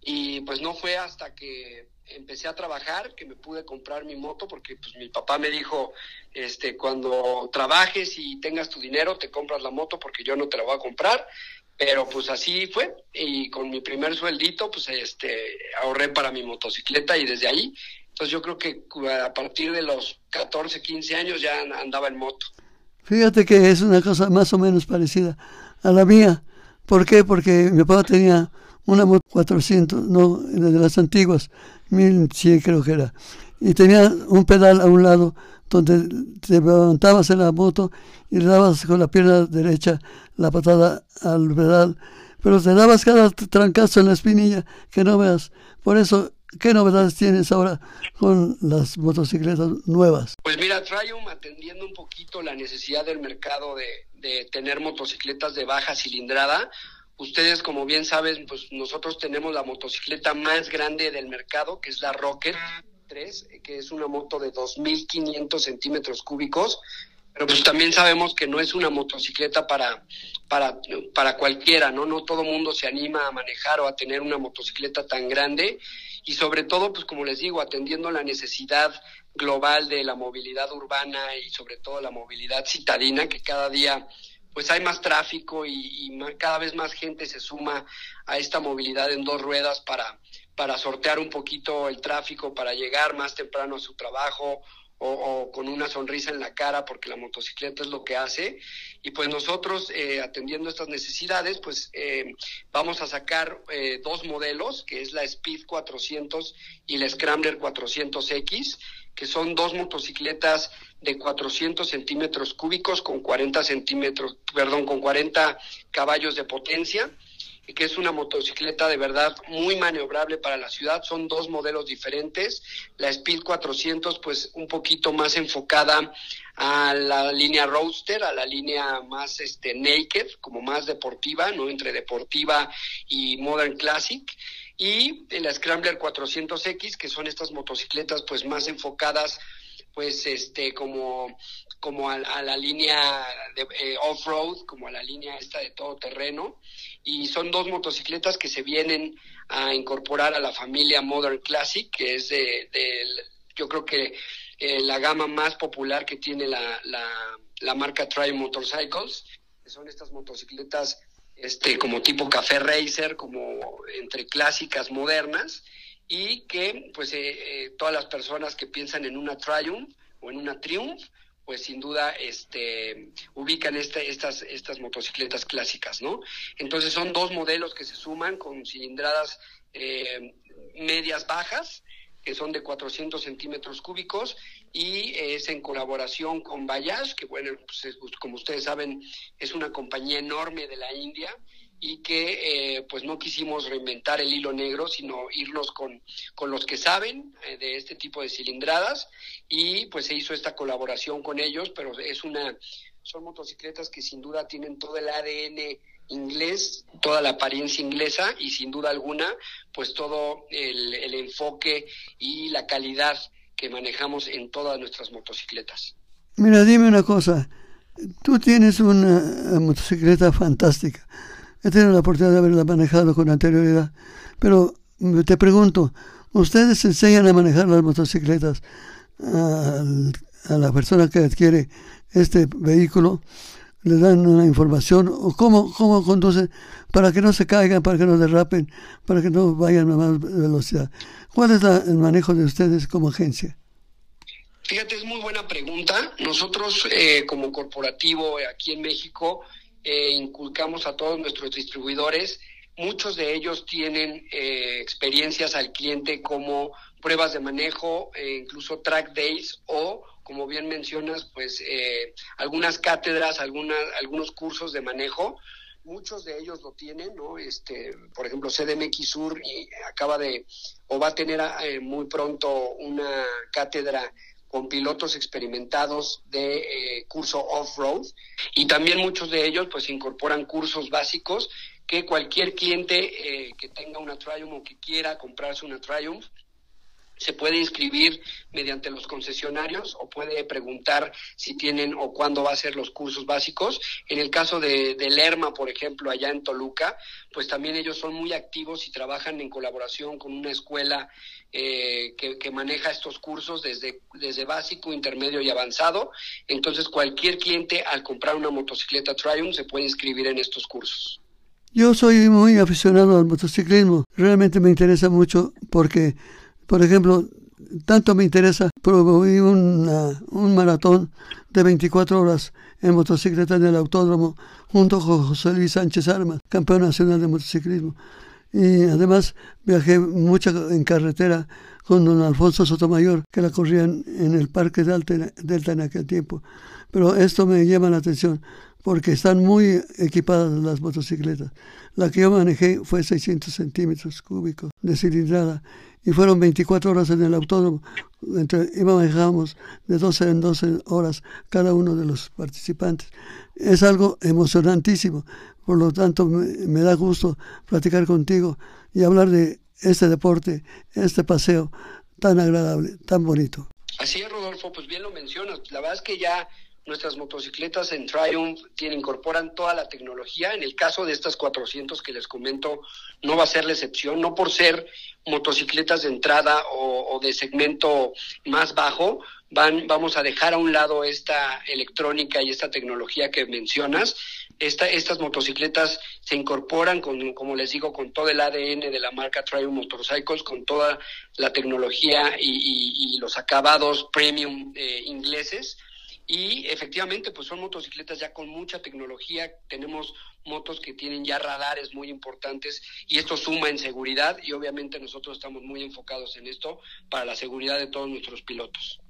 y pues no fue hasta que empecé a trabajar que me pude comprar mi moto porque pues mi papá me dijo este cuando trabajes y tengas tu dinero te compras la moto porque yo no te la voy a comprar pero pues así fue. Y con mi primer sueldito pues este ahorré para mi motocicleta y desde ahí entonces yo creo que a partir de los 14 15 años ya andaba en moto. Fíjate que es una cosa más o menos parecida a la mía. ¿por qué? porque mi papá tenía una moto 400, no, de las antiguas, 1100 creo que era. Y tenía un pedal a un lado donde te levantabas en la moto y le dabas con la pierna derecha la patada al pedal, pero te dabas cada trancazo en la espinilla que no veas. Por eso, ¿qué novedades tienes ahora con las motocicletas nuevas? Pues mira, Triumph atendiendo un poquito la necesidad del mercado de, de tener motocicletas de baja cilindrada, Ustedes, como bien saben, pues nosotros tenemos la motocicleta más grande del mercado, que es la Rocket 3, que es una moto de 2.500 centímetros cúbicos. Pero pues también sabemos que no es una motocicleta para, para, para cualquiera, ¿no? No todo mundo se anima a manejar o a tener una motocicleta tan grande. Y sobre todo, pues como les digo, atendiendo la necesidad global de la movilidad urbana y sobre todo la movilidad citadina, que cada día pues hay más tráfico y, cada vez más gente se suma a esta movilidad en dos ruedas para, para sortear un poquito el tráfico, para llegar más temprano a su trabajo o, o, con una sonrisa en la cara, porque la motocicleta es lo que hace. Y pues nosotros, eh, atendiendo estas necesidades, pues eh, vamos a sacar eh, dos modelos, que es la Speed 400 y la Scrambler 400X que son dos motocicletas de 400 centímetros cúbicos con 40 centímetros, perdón, con 40 caballos de potencia. que es una motocicleta de verdad muy maniobrable para la ciudad. Son dos modelos diferentes. La Speed 400, pues un poquito más enfocada a la línea Roadster, a la línea más este naked, como más deportiva, no entre deportiva y modern classic y la Scrambler 400X, que son estas motocicletas pues más enfocadas pues este como como a, la línea eh, off-road, como a la línea esta de todo terreno. Y son dos motocicletas que se vienen a incorporar a la familia Modern Classic, que es de, yo creo que eh, la gama más popular que tiene la, la, marca Tri Motorcycles, que son estas motocicletas este como tipo café racer, como entre clásicas modernas y que pues eh, eh, todas las personas que piensan en una Triumph o en una Triumph pues sin duda este, ubican este, estas, estas motocicletas clásicas, ¿no? Entonces son dos modelos que se suman con cilindradas eh, medias bajas, que son de 400 centímetros cúbicos, y es en colaboración con Bayash, que bueno, pues, como ustedes saben, es una compañía enorme de la India, y que eh, pues no quisimos reinventar el hilo negro, sino irnos con, con los que saben eh, de este tipo de cilindradas. Y pues se hizo esta colaboración con ellos, pero es una son motocicletas que sin duda tienen todo el ADN inglés, toda la apariencia inglesa y sin duda alguna pues todo el, el enfoque y la calidad que manejamos en todas nuestras motocicletas. Mira, dime una cosa, tú tienes una motocicleta fantástica He tenido la oportunidad de haberla manejado con anterioridad. Pero te pregunto, ¿ustedes enseñan a manejar las motocicletas a, la persona que adquiere este vehículo? ¿Le dan una información? ¿O cómo, cómo conducen para que no se caigan, para que no derrapen, para que no vayan a más velocidad? ¿Cuál es el manejo de ustedes como agencia? Fíjate, es muy buena pregunta. Nosotros eh, como corporativo aquí en México eh, inculcamos a todos nuestros distribuidores. Muchos de ellos tienen eh, experiencias al cliente como pruebas de manejo, e incluso track days o, como bien mencionas, pues eh, algunas cátedras, algunas, algunos cursos de manejo. Muchos de ellos lo tienen, ¿no? Este, por ejemplo, CDMX Sur y acaba de o va a tener muy pronto una cátedra con pilotos experimentados de eh, curso off-road y también muchos de ellos pues incorporan cursos básicos que cualquier cliente eh, que tenga una Triumph o que quiera comprarse una Triumph se puede inscribir mediante los concesionarios o puede preguntar si tienen o cuándo va a ser los cursos básicos. En el caso de, de Lerma, por ejemplo, allá en Toluca, pues también ellos son muy activos y trabajan en colaboración con una escuela eh, que, maneja estos cursos desde, desde básico, intermedio y avanzado. Entonces, cualquier cliente al comprar una motocicleta Triumph se puede inscribir en estos cursos. Yo soy muy aficionado al motociclismo. Realmente me interesa mucho porque, por ejemplo, tanto me interesa, promoví un maratón de 24 horas en motocicleta en el autódromo junto con José Luis Sánchez Armas, campeón nacional de motociclismo. Y además viajé mucho en carretera con don Alfonso Sotomayor, que la corrían en el Parque Delta en aquel tiempo. Pero esto me llama la atención porque están muy equipadas las motocicletas. La que yo manejé fue 600 centímetros cúbicos de cilindrada y fueron 24 horas en el autódromo. Entre, y manejábamos de 12 en 12 horas cada uno de los participantes. Es algo emocionantísimo por lo tanto, me, da gusto platicar contigo y hablar de este deporte, este paseo tan agradable, tan bonito. Así es, Rodolfo, pues bien lo mencionas. La verdad es que ya nuestras motocicletas en Triumph tienen, incorporan toda la tecnología. En el caso de estas 400 que les comento, no va a ser la excepción, no por ser motocicletas de entrada o, de segmento más bajo, van, vamos a dejar a un lado esta electrónica y esta tecnología que mencionas estas motocicletas se incorporan, con, como les digo, con todo el ADN de la marca Triumph Motorcycles, con toda la tecnología y, los acabados premium eh, ingleses. Y efectivamente, pues son motocicletas ya con mucha tecnología. Tenemos motos que tienen ya radares muy importantes y esto suma en seguridad y obviamente nosotros estamos muy enfocados en esto para la seguridad de todos nuestros pilotos.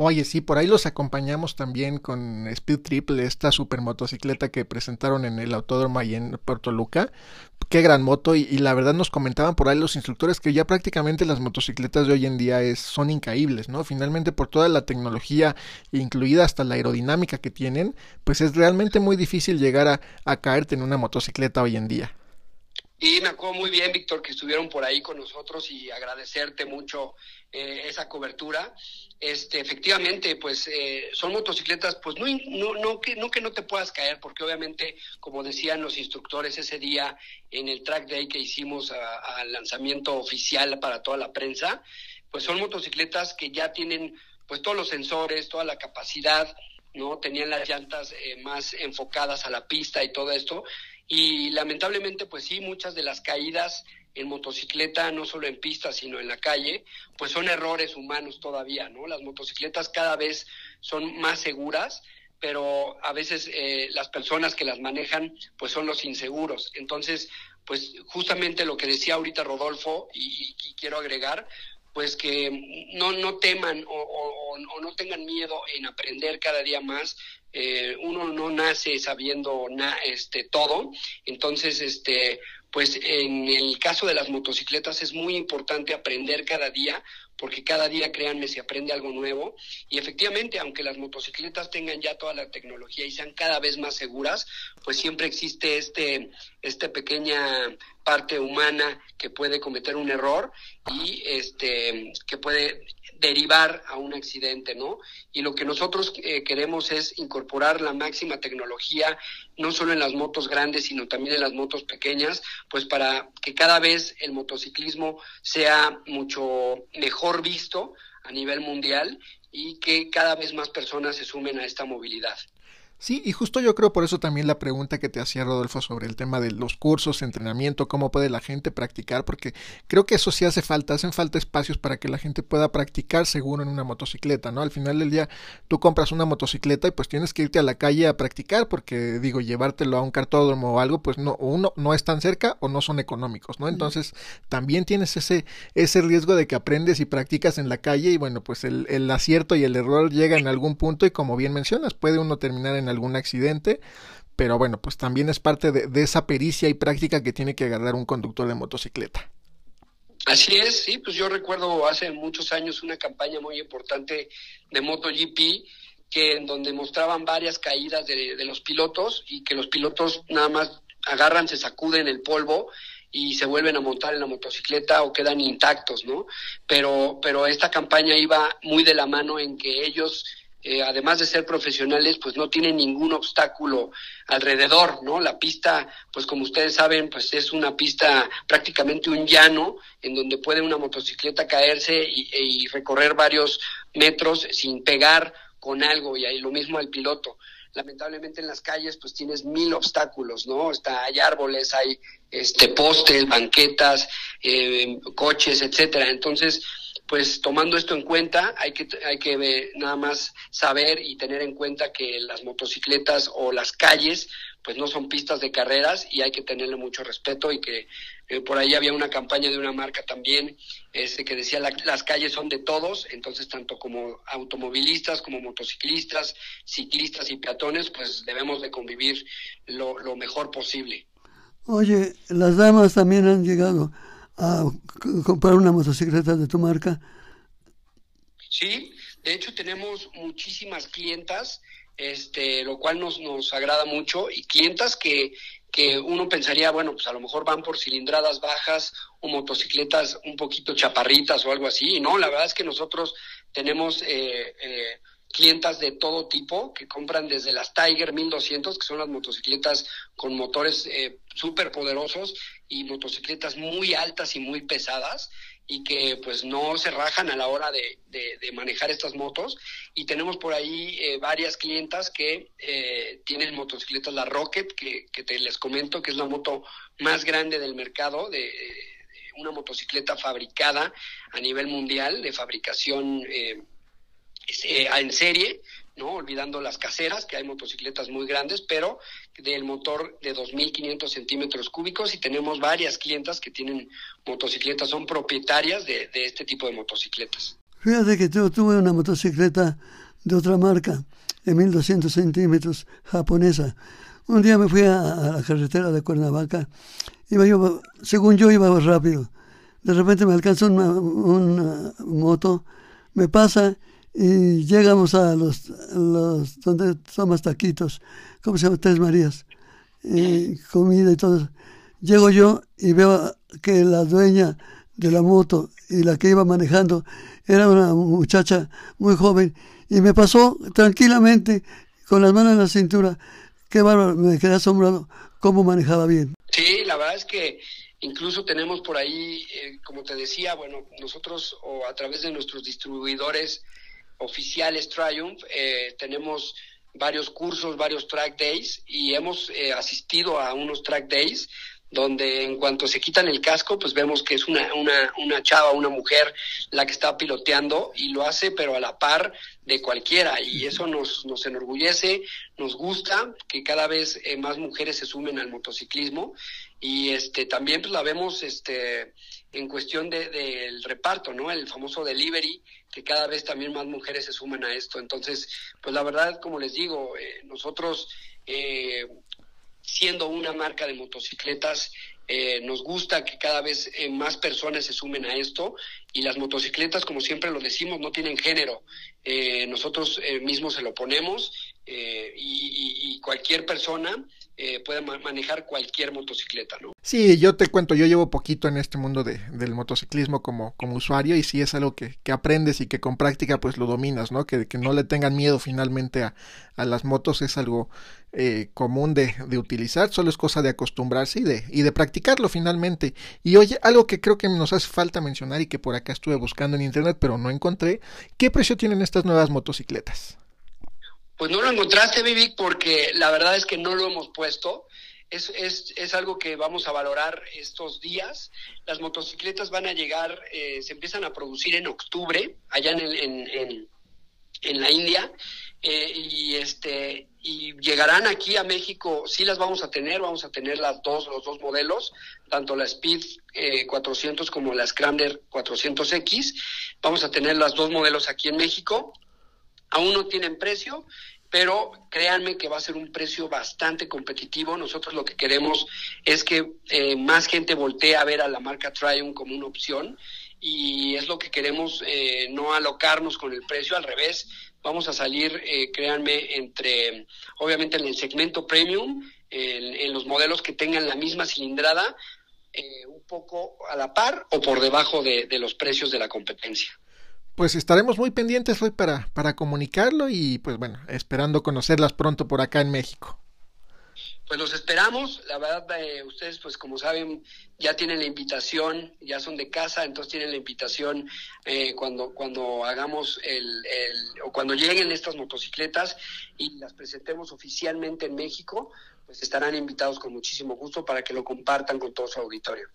Oye, sí, por ahí los acompañamos también con Speed Triple, esta super motocicleta que presentaron en el autódromo ahí en Puerto Luca, qué gran moto y, la verdad nos comentaban por ahí los instructores que ya prácticamente las motocicletas de hoy en día es, son incaíbles, ¿no? Finalmente por toda la tecnología, incluida hasta la aerodinámica que tienen, pues es realmente muy difícil llegar a, caerte en una motocicleta hoy en día. Y me acuerdo muy bien, Víctor, que estuvieron por ahí con nosotros y agradecerte mucho eh, esa cobertura. Este, efectivamente, pues eh, son motocicletas, pues no, no, no, que, no que no te puedas caer, porque obviamente, como decían los instructores ese día en el track day que hicimos al lanzamiento oficial para toda la prensa, pues son motocicletas que ya tienen pues todos los sensores, toda la capacidad, ¿no? Tenían las llantas eh, más enfocadas a la pista y todo esto, y lamentablemente, pues sí, muchas de las caídas en motocicleta, no solo en pista, sino en la calle, pues son errores humanos todavía, ¿no? Las motocicletas cada vez son más seguras, pero a veces eh, las personas que las manejan, pues son los inseguros. Entonces, pues justamente lo que decía ahorita Rodolfo, y, quiero agregar, pues que no, no teman o, no tengan miedo en aprender cada día más eh, uno no nace sabiendo este, todo, entonces, este, pues en el caso de las motocicletas es muy importante aprender cada día, porque cada día, créanme, se aprende algo nuevo. Y efectivamente, aunque las motocicletas tengan ya toda la tecnología y sean cada vez más seguras, pues siempre existe este, esta pequeña parte humana que puede cometer un error y este, que puede derivar a un accidente, ¿no? Y lo que nosotros eh, queremos es incorporar la máxima tecnología, no solo en las motos grandes, sino también en las motos pequeñas, pues para que cada vez el motociclismo sea mucho mejor visto a nivel mundial y que cada vez más personas se sumen a esta movilidad. Sí, y justo yo creo por eso también la pregunta que te hacía Rodolfo sobre el tema de los cursos, entrenamiento, cómo puede la gente practicar, porque creo que eso sí hace falta, hacen falta espacios para que la gente pueda practicar seguro en una motocicleta, ¿no? Al final del día tú compras una motocicleta y pues tienes que irte a la calle a practicar, porque digo, llevártelo a un cartódromo o algo, pues no, uno no es tan cerca o no son económicos, ¿no? Entonces también tienes ese, ese riesgo de que aprendes y practicas en la calle y bueno, pues el, el acierto y el error llega en algún punto y como bien mencionas, puede uno terminar en algún accidente, pero bueno, pues también es parte de, esa pericia y práctica que tiene que agarrar un conductor de motocicleta. Así es, sí, pues yo recuerdo hace muchos años una campaña muy importante de MotoGP que en donde mostraban varias caídas de, de los pilotos y que los pilotos nada más agarran, se sacuden el polvo y se vuelven a montar en la motocicleta o quedan intactos, ¿no? Pero, pero esta campaña iba muy de la mano en que ellos eh, además de ser profesionales, pues no tienen ningún obstáculo alrededor, ¿no? La pista, pues como ustedes saben, pues es una pista prácticamente un llano en donde puede una motocicleta caerse y, y recorrer varios metros sin pegar con algo y ahí lo mismo al piloto. Lamentablemente en las calles pues tienes mil obstáculos, ¿no? Está, hay árboles, hay este postes, banquetas, eh, coches, etcétera. Entonces, pues tomando esto en cuenta, hay que, hay que nada más saber y tener en cuenta que las motocicletas o las calles, pues no son pistas de carreras y hay que tenerle mucho respeto y que eh, por ahí había una campaña de una marca también este, que decía las calles son de todos, entonces tanto como automovilistas, como motociclistas, ciclistas y peatones, pues debemos de convivir lo, lo mejor posible. Oye, las damas también han llegado a comprar una motocicleta de tu marca? Sí, de hecho tenemos muchísimas clientas, este, lo cual nos, nos agrada mucho, y clientas que, que uno pensaría, bueno, pues a lo mejor van por cilindradas bajas o motocicletas un poquito chaparritas o algo así, y no, la verdad es que nosotros tenemos eh, eh, clientas de todo tipo que compran desde las Tiger 1200, que son las motocicletas con motores eh, súper poderosos y motocicletas muy altas y muy pesadas y que pues no se rajan a la hora de, de, manejar estas motos. Y tenemos por ahí eh, varias clientas que eh, tienen motocicletas la Rocket que, que, te les comento que es la moto más grande del mercado de, una motocicleta fabricada a nivel mundial de fabricación eh, eh, en serie, ¿no? Olvidando las caseras, que hay motocicletas muy grandes, pero del motor de 2.500 centímetros cúbicos y tenemos varias clientas que tienen motocicletas, son propietarias de, este tipo de motocicletas. Fíjate que yo tuve una motocicleta de otra marca, de 1.200 centímetros, japonesa. Un día me fui a, la carretera de Cuernavaca iba yo, según yo iba rápido. De repente me alcanza una, una moto, me pasa y llegamos a los, los donde son más taquitos, ¿cómo se llama? Tres Marías, y comida y todo. Llego yo y veo que la dueña de la moto y la que iba manejando era una muchacha muy joven y me pasó tranquilamente con las manos en la cintura. Qué bárbaro, me quedé asombrado cómo manejaba bien. Sí, la verdad es que incluso tenemos por ahí, eh, como te decía, bueno, nosotros o a través de nuestros distribuidores oficiales Triumph, eh, tenemos varios cursos, varios track days y hemos eh, asistido a unos track days donde en cuanto se quitan el casco, pues vemos que es una, una, una chava, una mujer la que está piloteando y lo hace pero a la par de cualquiera. Y eso nos, nos enorgullece, nos gusta que cada vez eh, más mujeres se sumen al motociclismo. Y este también pues la vemos este en cuestión de, del reparto, ¿no? El famoso delivery, que cada vez también más mujeres se suman a esto. Entonces, pues la verdad, como les digo, eh, nosotros eh, siendo una marca de motocicletas, eh, nos gusta que cada vez eh, más personas se sumen a esto y las motocicletas, como siempre lo decimos, no tienen género. Eh, nosotros mismos se lo ponemos y, y, cualquier persona eh, manejar cualquier motocicleta, ¿no? Sí, yo te cuento, yo llevo poquito en este mundo de, del motociclismo como, como usuario y sí es algo que, que aprendes y que con práctica pues lo dominas, ¿no? Que, que no le tengan miedo finalmente a, a las motos es algo eh, común de, de, utilizar, solo es cosa de acostumbrarse y de, y de practicarlo finalmente. Y oye, algo que creo que nos hace falta mencionar y que por acá estuve buscando en internet pero no encontré, ¿qué precio tienen estas nuevas motocicletas? Pues no lo encontraste, Vivic, porque la verdad es que no lo hemos puesto. Es, es, es, algo que vamos a valorar estos días. Las motocicletas van a llegar, eh, se empiezan a producir en octubre, allá en, en, en, en la India, eh, y este y llegarán aquí a México. Sí las vamos a tener, vamos a tener las dos, los dos modelos, tanto la Speed eh, 400 como la Scrambler 400X. Vamos a tener las dos modelos aquí en México aún no tienen precio, pero créanme que va a ser un precio bastante competitivo. Nosotros lo que queremos es que eh, más gente voltee a ver a la marca Triumph como una opción y es lo que queremos, eh, no alocarnos con el precio, al revés, vamos a salir, eh, créanme, entre, obviamente en el segmento premium, en, los modelos que tengan la misma cilindrada, eh, un poco a la par o por debajo de, de los precios de la competencia pues estaremos muy pendientes hoy para, para comunicarlo y pues bueno, esperando conocerlas pronto por acá en México. Pues los esperamos, la verdad eh, ustedes pues como saben ya tienen la invitación, ya son de casa, entonces tienen la invitación eh, cuando cuando hagamos el, el, o cuando lleguen estas motocicletas y las presentemos oficialmente en México, pues estarán invitados con muchísimo gusto para que lo compartan con todo su auditorio.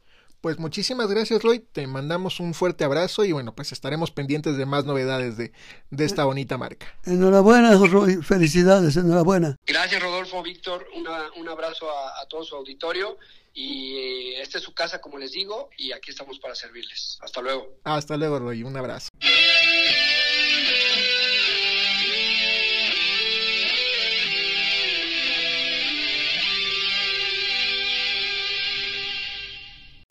Pues muchísimas gracias, Roy. Te mandamos un fuerte abrazo y bueno, pues estaremos pendientes de más novedades de, de esta bonita marca. Enhorabuena, Roy. Felicidades, enhorabuena. Gracias, Rodolfo, Víctor. Una, un abrazo a, a, todo su auditorio. Y esta es su casa, como les digo, y aquí estamos para servirles. Hasta luego. Hasta luego, Roy. Un abrazo.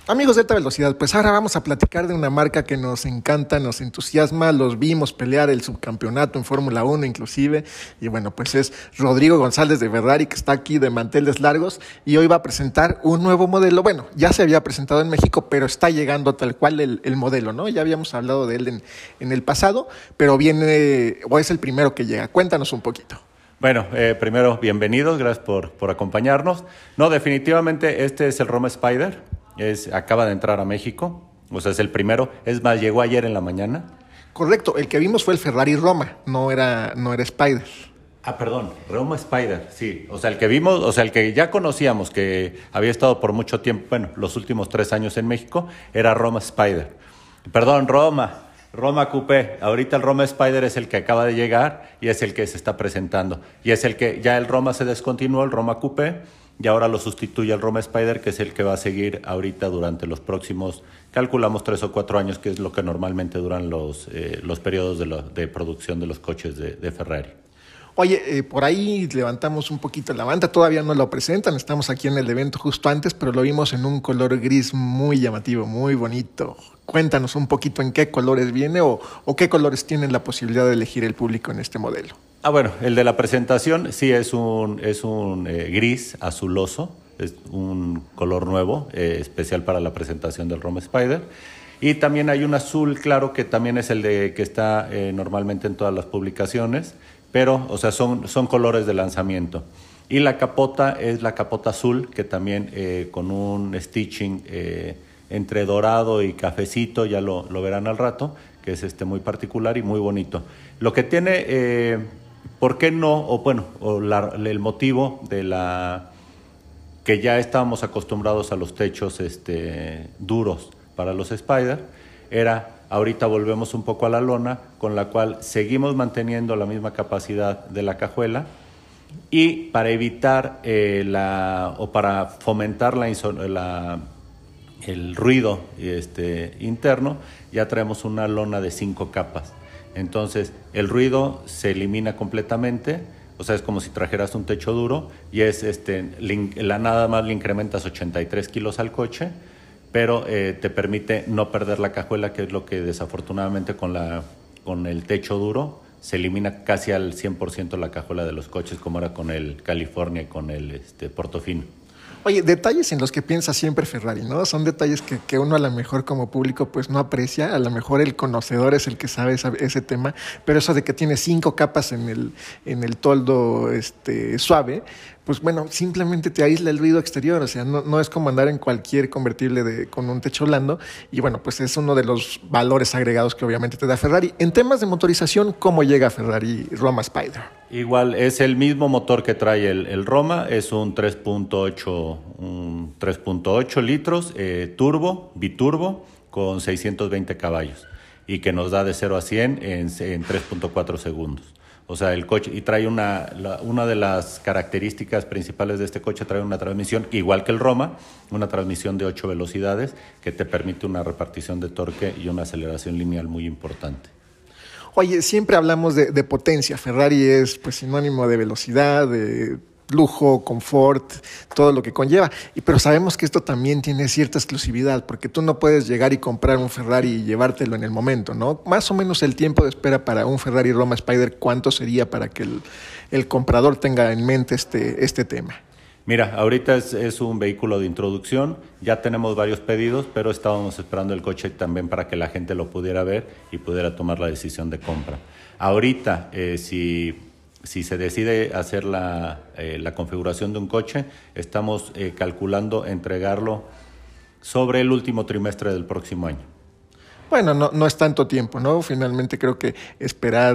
Amigos de alta velocidad, pues ahora vamos a platicar de una marca que nos encanta, nos entusiasma, los vimos pelear el subcampeonato en Fórmula 1 inclusive, y bueno, pues es Rodrigo González de Ferrari que está aquí de manteles largos y hoy va a presentar un nuevo modelo, bueno, ya se había presentado en México, pero está llegando tal cual el, el modelo, ¿no? Ya habíamos hablado de él en, en, el pasado, pero viene, o es el primero que llega, cuéntanos un poquito. Bueno, eh, primero, bienvenidos, gracias por, por acompañarnos. No, definitivamente este es el Roma Spider, es, acaba de entrar a México, o sea, es el primero. Es más, llegó ayer en la mañana. Correcto, el que vimos fue el Ferrari Roma, no era, no era Spider. Ah, perdón, Roma Spider, sí. O sea, el que vimos, o sea, el que ya conocíamos que había estado por mucho tiempo, bueno, los últimos tres años en México, era Roma Spider. Perdón, Roma. Roma Coupé, ahorita el Roma Spider es el que acaba de llegar y es el que se está presentando. Y es el que ya el Roma se descontinuó, el Roma Coupé, y ahora lo sustituye el Roma Spider, que es el que va a seguir ahorita durante los próximos, calculamos tres o cuatro años, que es lo que normalmente duran los, eh, los periodos de, producción de los coches de, Ferrari. Oye, eh, por ahí levantamos un poquito la banda, todavía no lo presentan, estamos aquí en el evento justo antes, pero lo vimos en un color gris muy llamativo, muy bonito. Cuéntanos un poquito en qué colores viene o, o qué colores tienen la posibilidad de elegir el público en este modelo. Ah, bueno, el de la presentación sí es un, es un eh, gris azuloso, es un color nuevo, eh, especial para la presentación del Rome Spider. Y también hay un azul claro que también es el de que está eh, normalmente en todas las publicaciones pero, o sea, son, son colores de lanzamiento. Y la capota es la capota azul, que también con un stitching entre dorado y cafecito, ya lo, lo, verán al rato, que es este muy particular y muy bonito. Lo que tiene, ¿por qué no? O bueno, el motivo de la que ya estábamos acostumbrados a los techos este, duros para los Spider, era Ahorita volvemos un poco a la lona, con la cual seguimos manteniendo la misma capacidad de la cajuela y para evitar eh, la, o para fomentar la, el ruido este, interno, ya traemos una lona de cinco capas. Entonces, el ruido se elimina completamente, o sea, es como si trajeras un techo duro y es este, la nada más le incrementas 83 kilos al coche pero eh, te permite no perder la cajuela, que es lo que desafortunadamente con, la, con el techo duro se elimina casi al 100% la cajuela de los coches, como era con el California y con el este, Portofino. Oye, detalles en los que piensa siempre Ferrari, ¿no? Son detalles que, que, uno a lo mejor como público pues no aprecia, a lo mejor el conocedor es el que sabe esa, ese tema, pero eso de que tiene cinco capas en el, en el toldo este, suave, pues bueno, simplemente te aísla el ruido exterior, o sea, no, no es como andar en cualquier convertible de, con un techo blando, y bueno, pues es uno de los valores agregados que obviamente te da Ferrari. En temas de motorización, ¿cómo llega Ferrari Roma Spider? Igual, es el mismo motor que trae el, el Roma, es un 3.8 un 3.8 litros, eh, turbo, biturbo, con 620 caballos, y que nos da de 0 a 100 en, en 3.4 segundos. O sea, el coche, y trae una, una de las características principales de este coche, trae una transmisión, igual que el Roma, una transmisión de 8 velocidades que te permite una repartición de torque y una aceleración lineal muy importante. Oye, siempre hablamos de, de potencia. Ferrari es pues sinónimo de velocidad, de lujo, confort, todo lo que conlleva. Y, pero sabemos que esto también tiene cierta exclusividad, porque tú no puedes llegar y comprar un Ferrari y llevártelo en el momento, ¿no? Más o menos el tiempo de espera para un Ferrari Roma Spider, ¿cuánto sería para que el, comprador tenga en mente este, este tema? Mira, ahorita es, es, un vehículo de introducción, ya tenemos varios pedidos, pero estábamos esperando el coche también para que la gente lo pudiera ver y pudiera tomar la decisión de compra. Ahorita, eh, si si se decide hacer la, eh, la, configuración de un coche, estamos eh, calculando entregarlo sobre el último trimestre del próximo año. Bueno, no, no es tanto tiempo, ¿no? Finalmente creo que esperar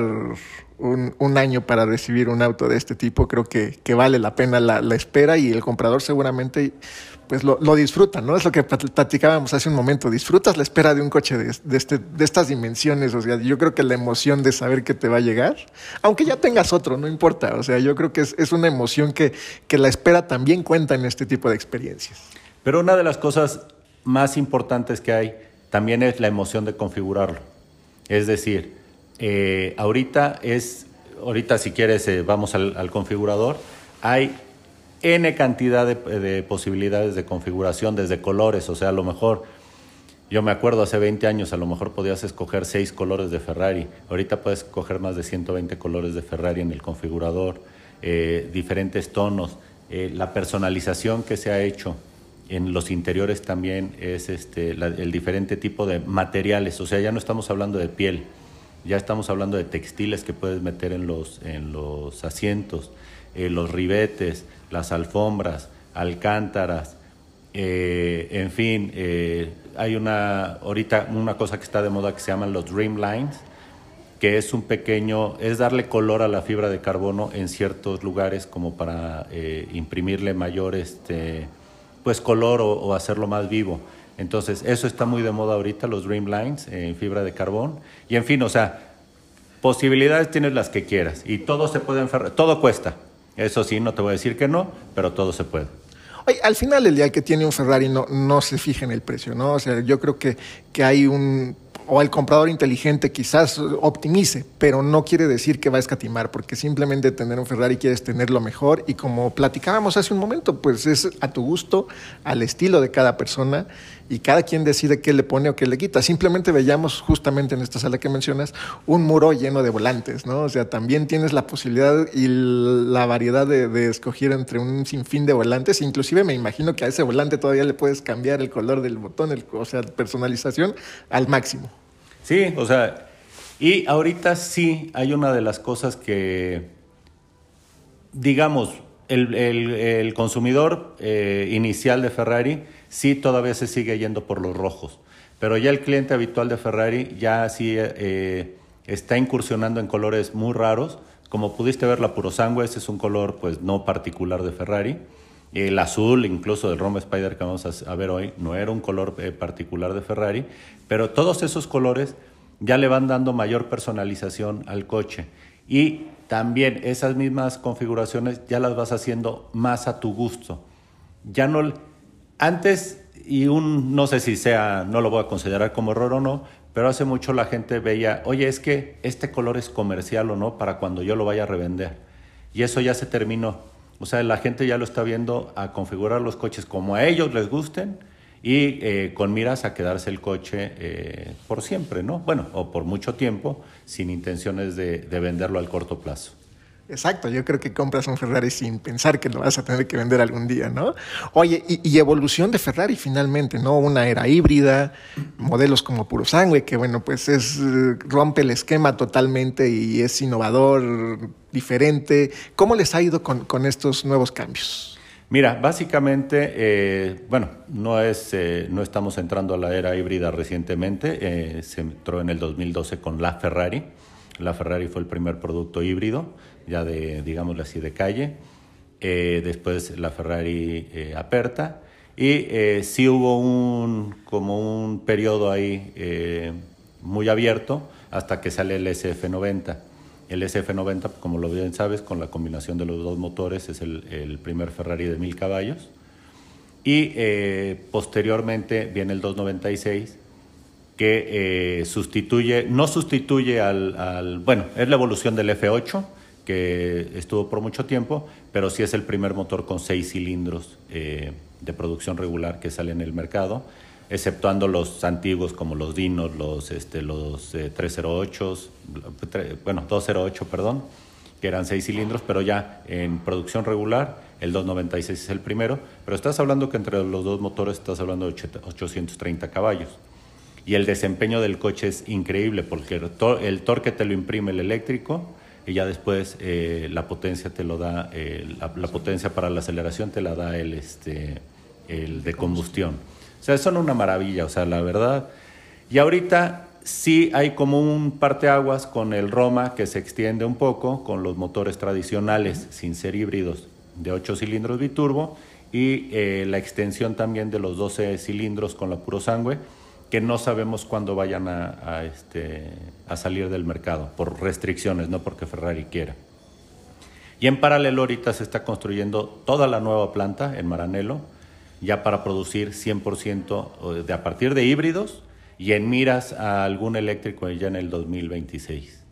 un, un, año para recibir un auto de este tipo, creo que, que vale la pena la, la, espera y el comprador seguramente pues lo, lo, disfruta, ¿no? Es lo que platicábamos hace un momento, disfrutas la espera de un coche de, de, este, de estas dimensiones, o sea, yo creo que la emoción de saber que te va a llegar, aunque ya tengas otro, no importa, o sea, yo creo que es, es una emoción que, que la espera también cuenta en este tipo de experiencias. Pero una de las cosas más importantes que hay también es la emoción de configurarlo. Es decir, eh, ahorita es, ahorita si quieres eh, vamos al, al, configurador, hay N cantidad de, de, posibilidades de configuración desde colores, o sea, a lo mejor, yo me acuerdo hace 20 años, a lo mejor podías escoger 6 colores de Ferrari, ahorita puedes escoger más de 120 colores de Ferrari en el configurador, eh, diferentes tonos, eh, la personalización que se ha hecho en los interiores también es este, el diferente tipo de materiales, o sea, ya no estamos hablando de piel, ya estamos hablando de textiles que puedes meter en los, en los asientos, eh, los ribetes, las alfombras, alcántaras, eh, en fin, eh, hay una, ahorita una cosa que está de moda que se llaman los Dreamlines, que es un pequeño, es darle color a la fibra de carbono en ciertos lugares como para imprimirle mayor, este, pues color o, o, hacerlo más vivo. Entonces, eso está muy de moda ahorita, los Dreamlines en fibra de carbón. Y en fin, o sea, posibilidades tienes las que quieras y todo se puede enferrar, todo cuesta. Eso sí, no te voy a decir que no, pero todo se puede. Oye, al final el día que tiene un Ferrari no, no se fija en el precio, ¿no? O sea, yo creo que, que hay un o el comprador inteligente quizás optimice, pero no quiere decir que va a escatimar, porque simplemente tener un Ferrari quieres tenerlo mejor y como platicábamos hace un momento, pues es a tu gusto, al estilo de cada persona y cada quien decide qué le pone o qué le quita. Simplemente veíamos justamente en esta sala que mencionas un muro lleno de volantes, ¿no? O sea, también tienes la posibilidad y la variedad de, escoger entre un sinfín de volantes. Inclusive me imagino que a ese volante todavía le puedes cambiar el color del botón, el, o sea, personalización al máximo. Sí, o sea, y ahorita sí hay una de las cosas que, digamos, el, consumidor eh, inicial de Ferrari sí todavía se sigue yendo por los rojos, pero ya el cliente habitual de Ferrari ya sí eh, está incursionando en colores muy raros. Como pudiste ver, la puro sangue, ese es un color pues no particular de Ferrari. El azul, incluso del Roma Spider que vamos a, ver hoy, no era un color eh, particular de Ferrari, pero todos esos colores ya le van dando mayor personalización al coche. Y también esas mismas configuraciones ya las vas haciendo más a tu gusto. Ya no antes, y un, no sé si sea, no lo voy a considerar como error o no, pero hace mucho la gente veía, oye, es que este color es comercial o no para cuando yo lo vaya a revender. Y eso ya se terminó. O sea, la gente ya lo está viendo a configurar los coches como a ellos les gusten y eh, con miras a quedarse el coche eh, por siempre, ¿no? Bueno, o por mucho tiempo, sin intenciones de venderlo al corto plazo. Exacto, yo creo que compras un Ferrari sin pensar que lo vas a tener que vender algún día, ¿no? Oye, y, evolución de Ferrari finalmente, ¿no? Una era híbrida, modelos como puro sangre, que bueno, pues es rompe el esquema totalmente y es innovador, diferente. ¿Cómo les ha ido con, estos nuevos cambios? Mira, básicamente, eh, bueno, no, es, eh, no estamos entrando a la era híbrida recientemente, eh, se entró en el 2012 con la Ferrari. La Ferrari fue el primer producto híbrido ya de, digámoslo así, de calle. Eh, después la Ferrari eh, Aperta. Y eh, sí hubo un, como un periodo ahí muy abierto hasta que sale el SF90. El SF90, como lo bien sabes, con la combinación de los dos motores, es el, el primer Ferrari de mil caballos. Y posteriormente viene el 296, que sustituye, no sustituye al, al, bueno, es la evolución del F8, que estuvo por mucho tiempo, pero sí es el primer motor con seis cilindros eh, de producción regular que sale en el mercado, exceptuando los antiguos como los Dinos, los, este, los 308, eh, bueno, 208, perdón, que eran seis cilindros, pero ya en producción regular el 296 es el primero, pero estás hablando que entre los dos motores estás hablando de 830 caballos. Y el desempeño del coche es increíble porque el torque te lo imprime el eléctrico, y ya después eh, la potencia te lo da, eh, la, potencia para la aceleración te la da el, este, el de combustión. O sea, son una maravilla, o sea, la verdad. Y ahorita sí hay como un parteaguas con el Roma que se extiende un poco con los motores tradicionales, sin ser híbridos, de 8 cilindros biturbo y eh, la extensión también de los 12 cilindros con la puro sangre que no sabemos cuándo vayan a, este, a salir del mercado, por restricciones, no porque Ferrari quiera. Y en paralelo ahorita se está construyendo toda la nueva planta en Maranello, ya para producir 100% de, a partir de híbridos y en miras a algún eléctrico ya en el 2026.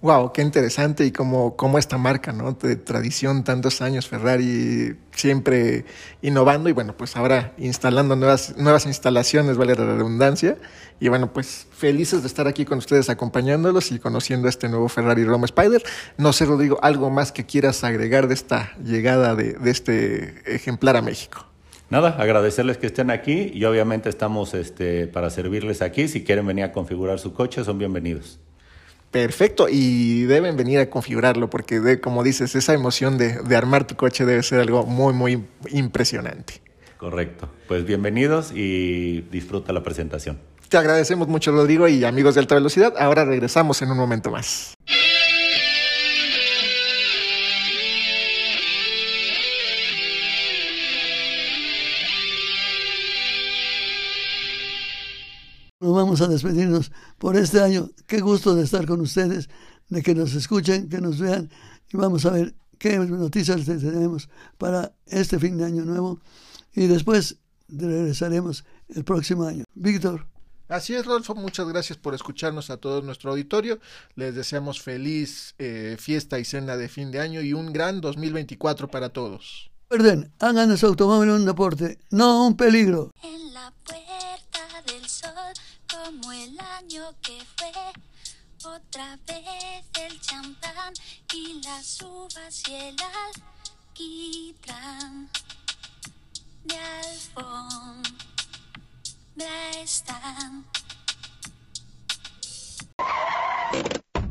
Wow, qué interesante y como, como esta marca, ¿no? De tradición, tantos años, Ferrari siempre innovando y bueno, pues ahora instalando nuevas, nuevas instalaciones, vale la redundancia. Y bueno, pues felices de estar aquí con ustedes acompañándolos y conociendo este nuevo Ferrari Roma Spider. No sé, Rodrigo, algo más que quieras agregar de esta llegada de, de este ejemplar a México. Nada, agradecerles que estén aquí y obviamente estamos este, para servirles aquí. Si quieren venir a configurar su coche, son bienvenidos. Perfecto, y deben venir a configurarlo porque, de, como dices, esa emoción de, de, armar tu coche debe ser algo muy, muy impresionante. Correcto, pues bienvenidos y disfruta la presentación. Te agradecemos mucho, Rodrigo, y amigos de alta velocidad. Ahora regresamos en un momento más. Vamos a despedirnos por este año. Qué gusto de estar con ustedes, de que nos escuchen, que nos vean y vamos a ver qué noticias tenemos para este fin de año nuevo y después regresaremos el próximo año. Víctor. Así es, Rodolfo, muchas gracias por escucharnos a todo nuestro auditorio. Les deseamos feliz eh, fiesta y cena de fin de año y un gran 2024 para todos. Recuerden, hagan de su automóvil un deporte, no un peligro. En la como el año que fue, otra vez el champán y las uvas y el alquitrán de alfombra están.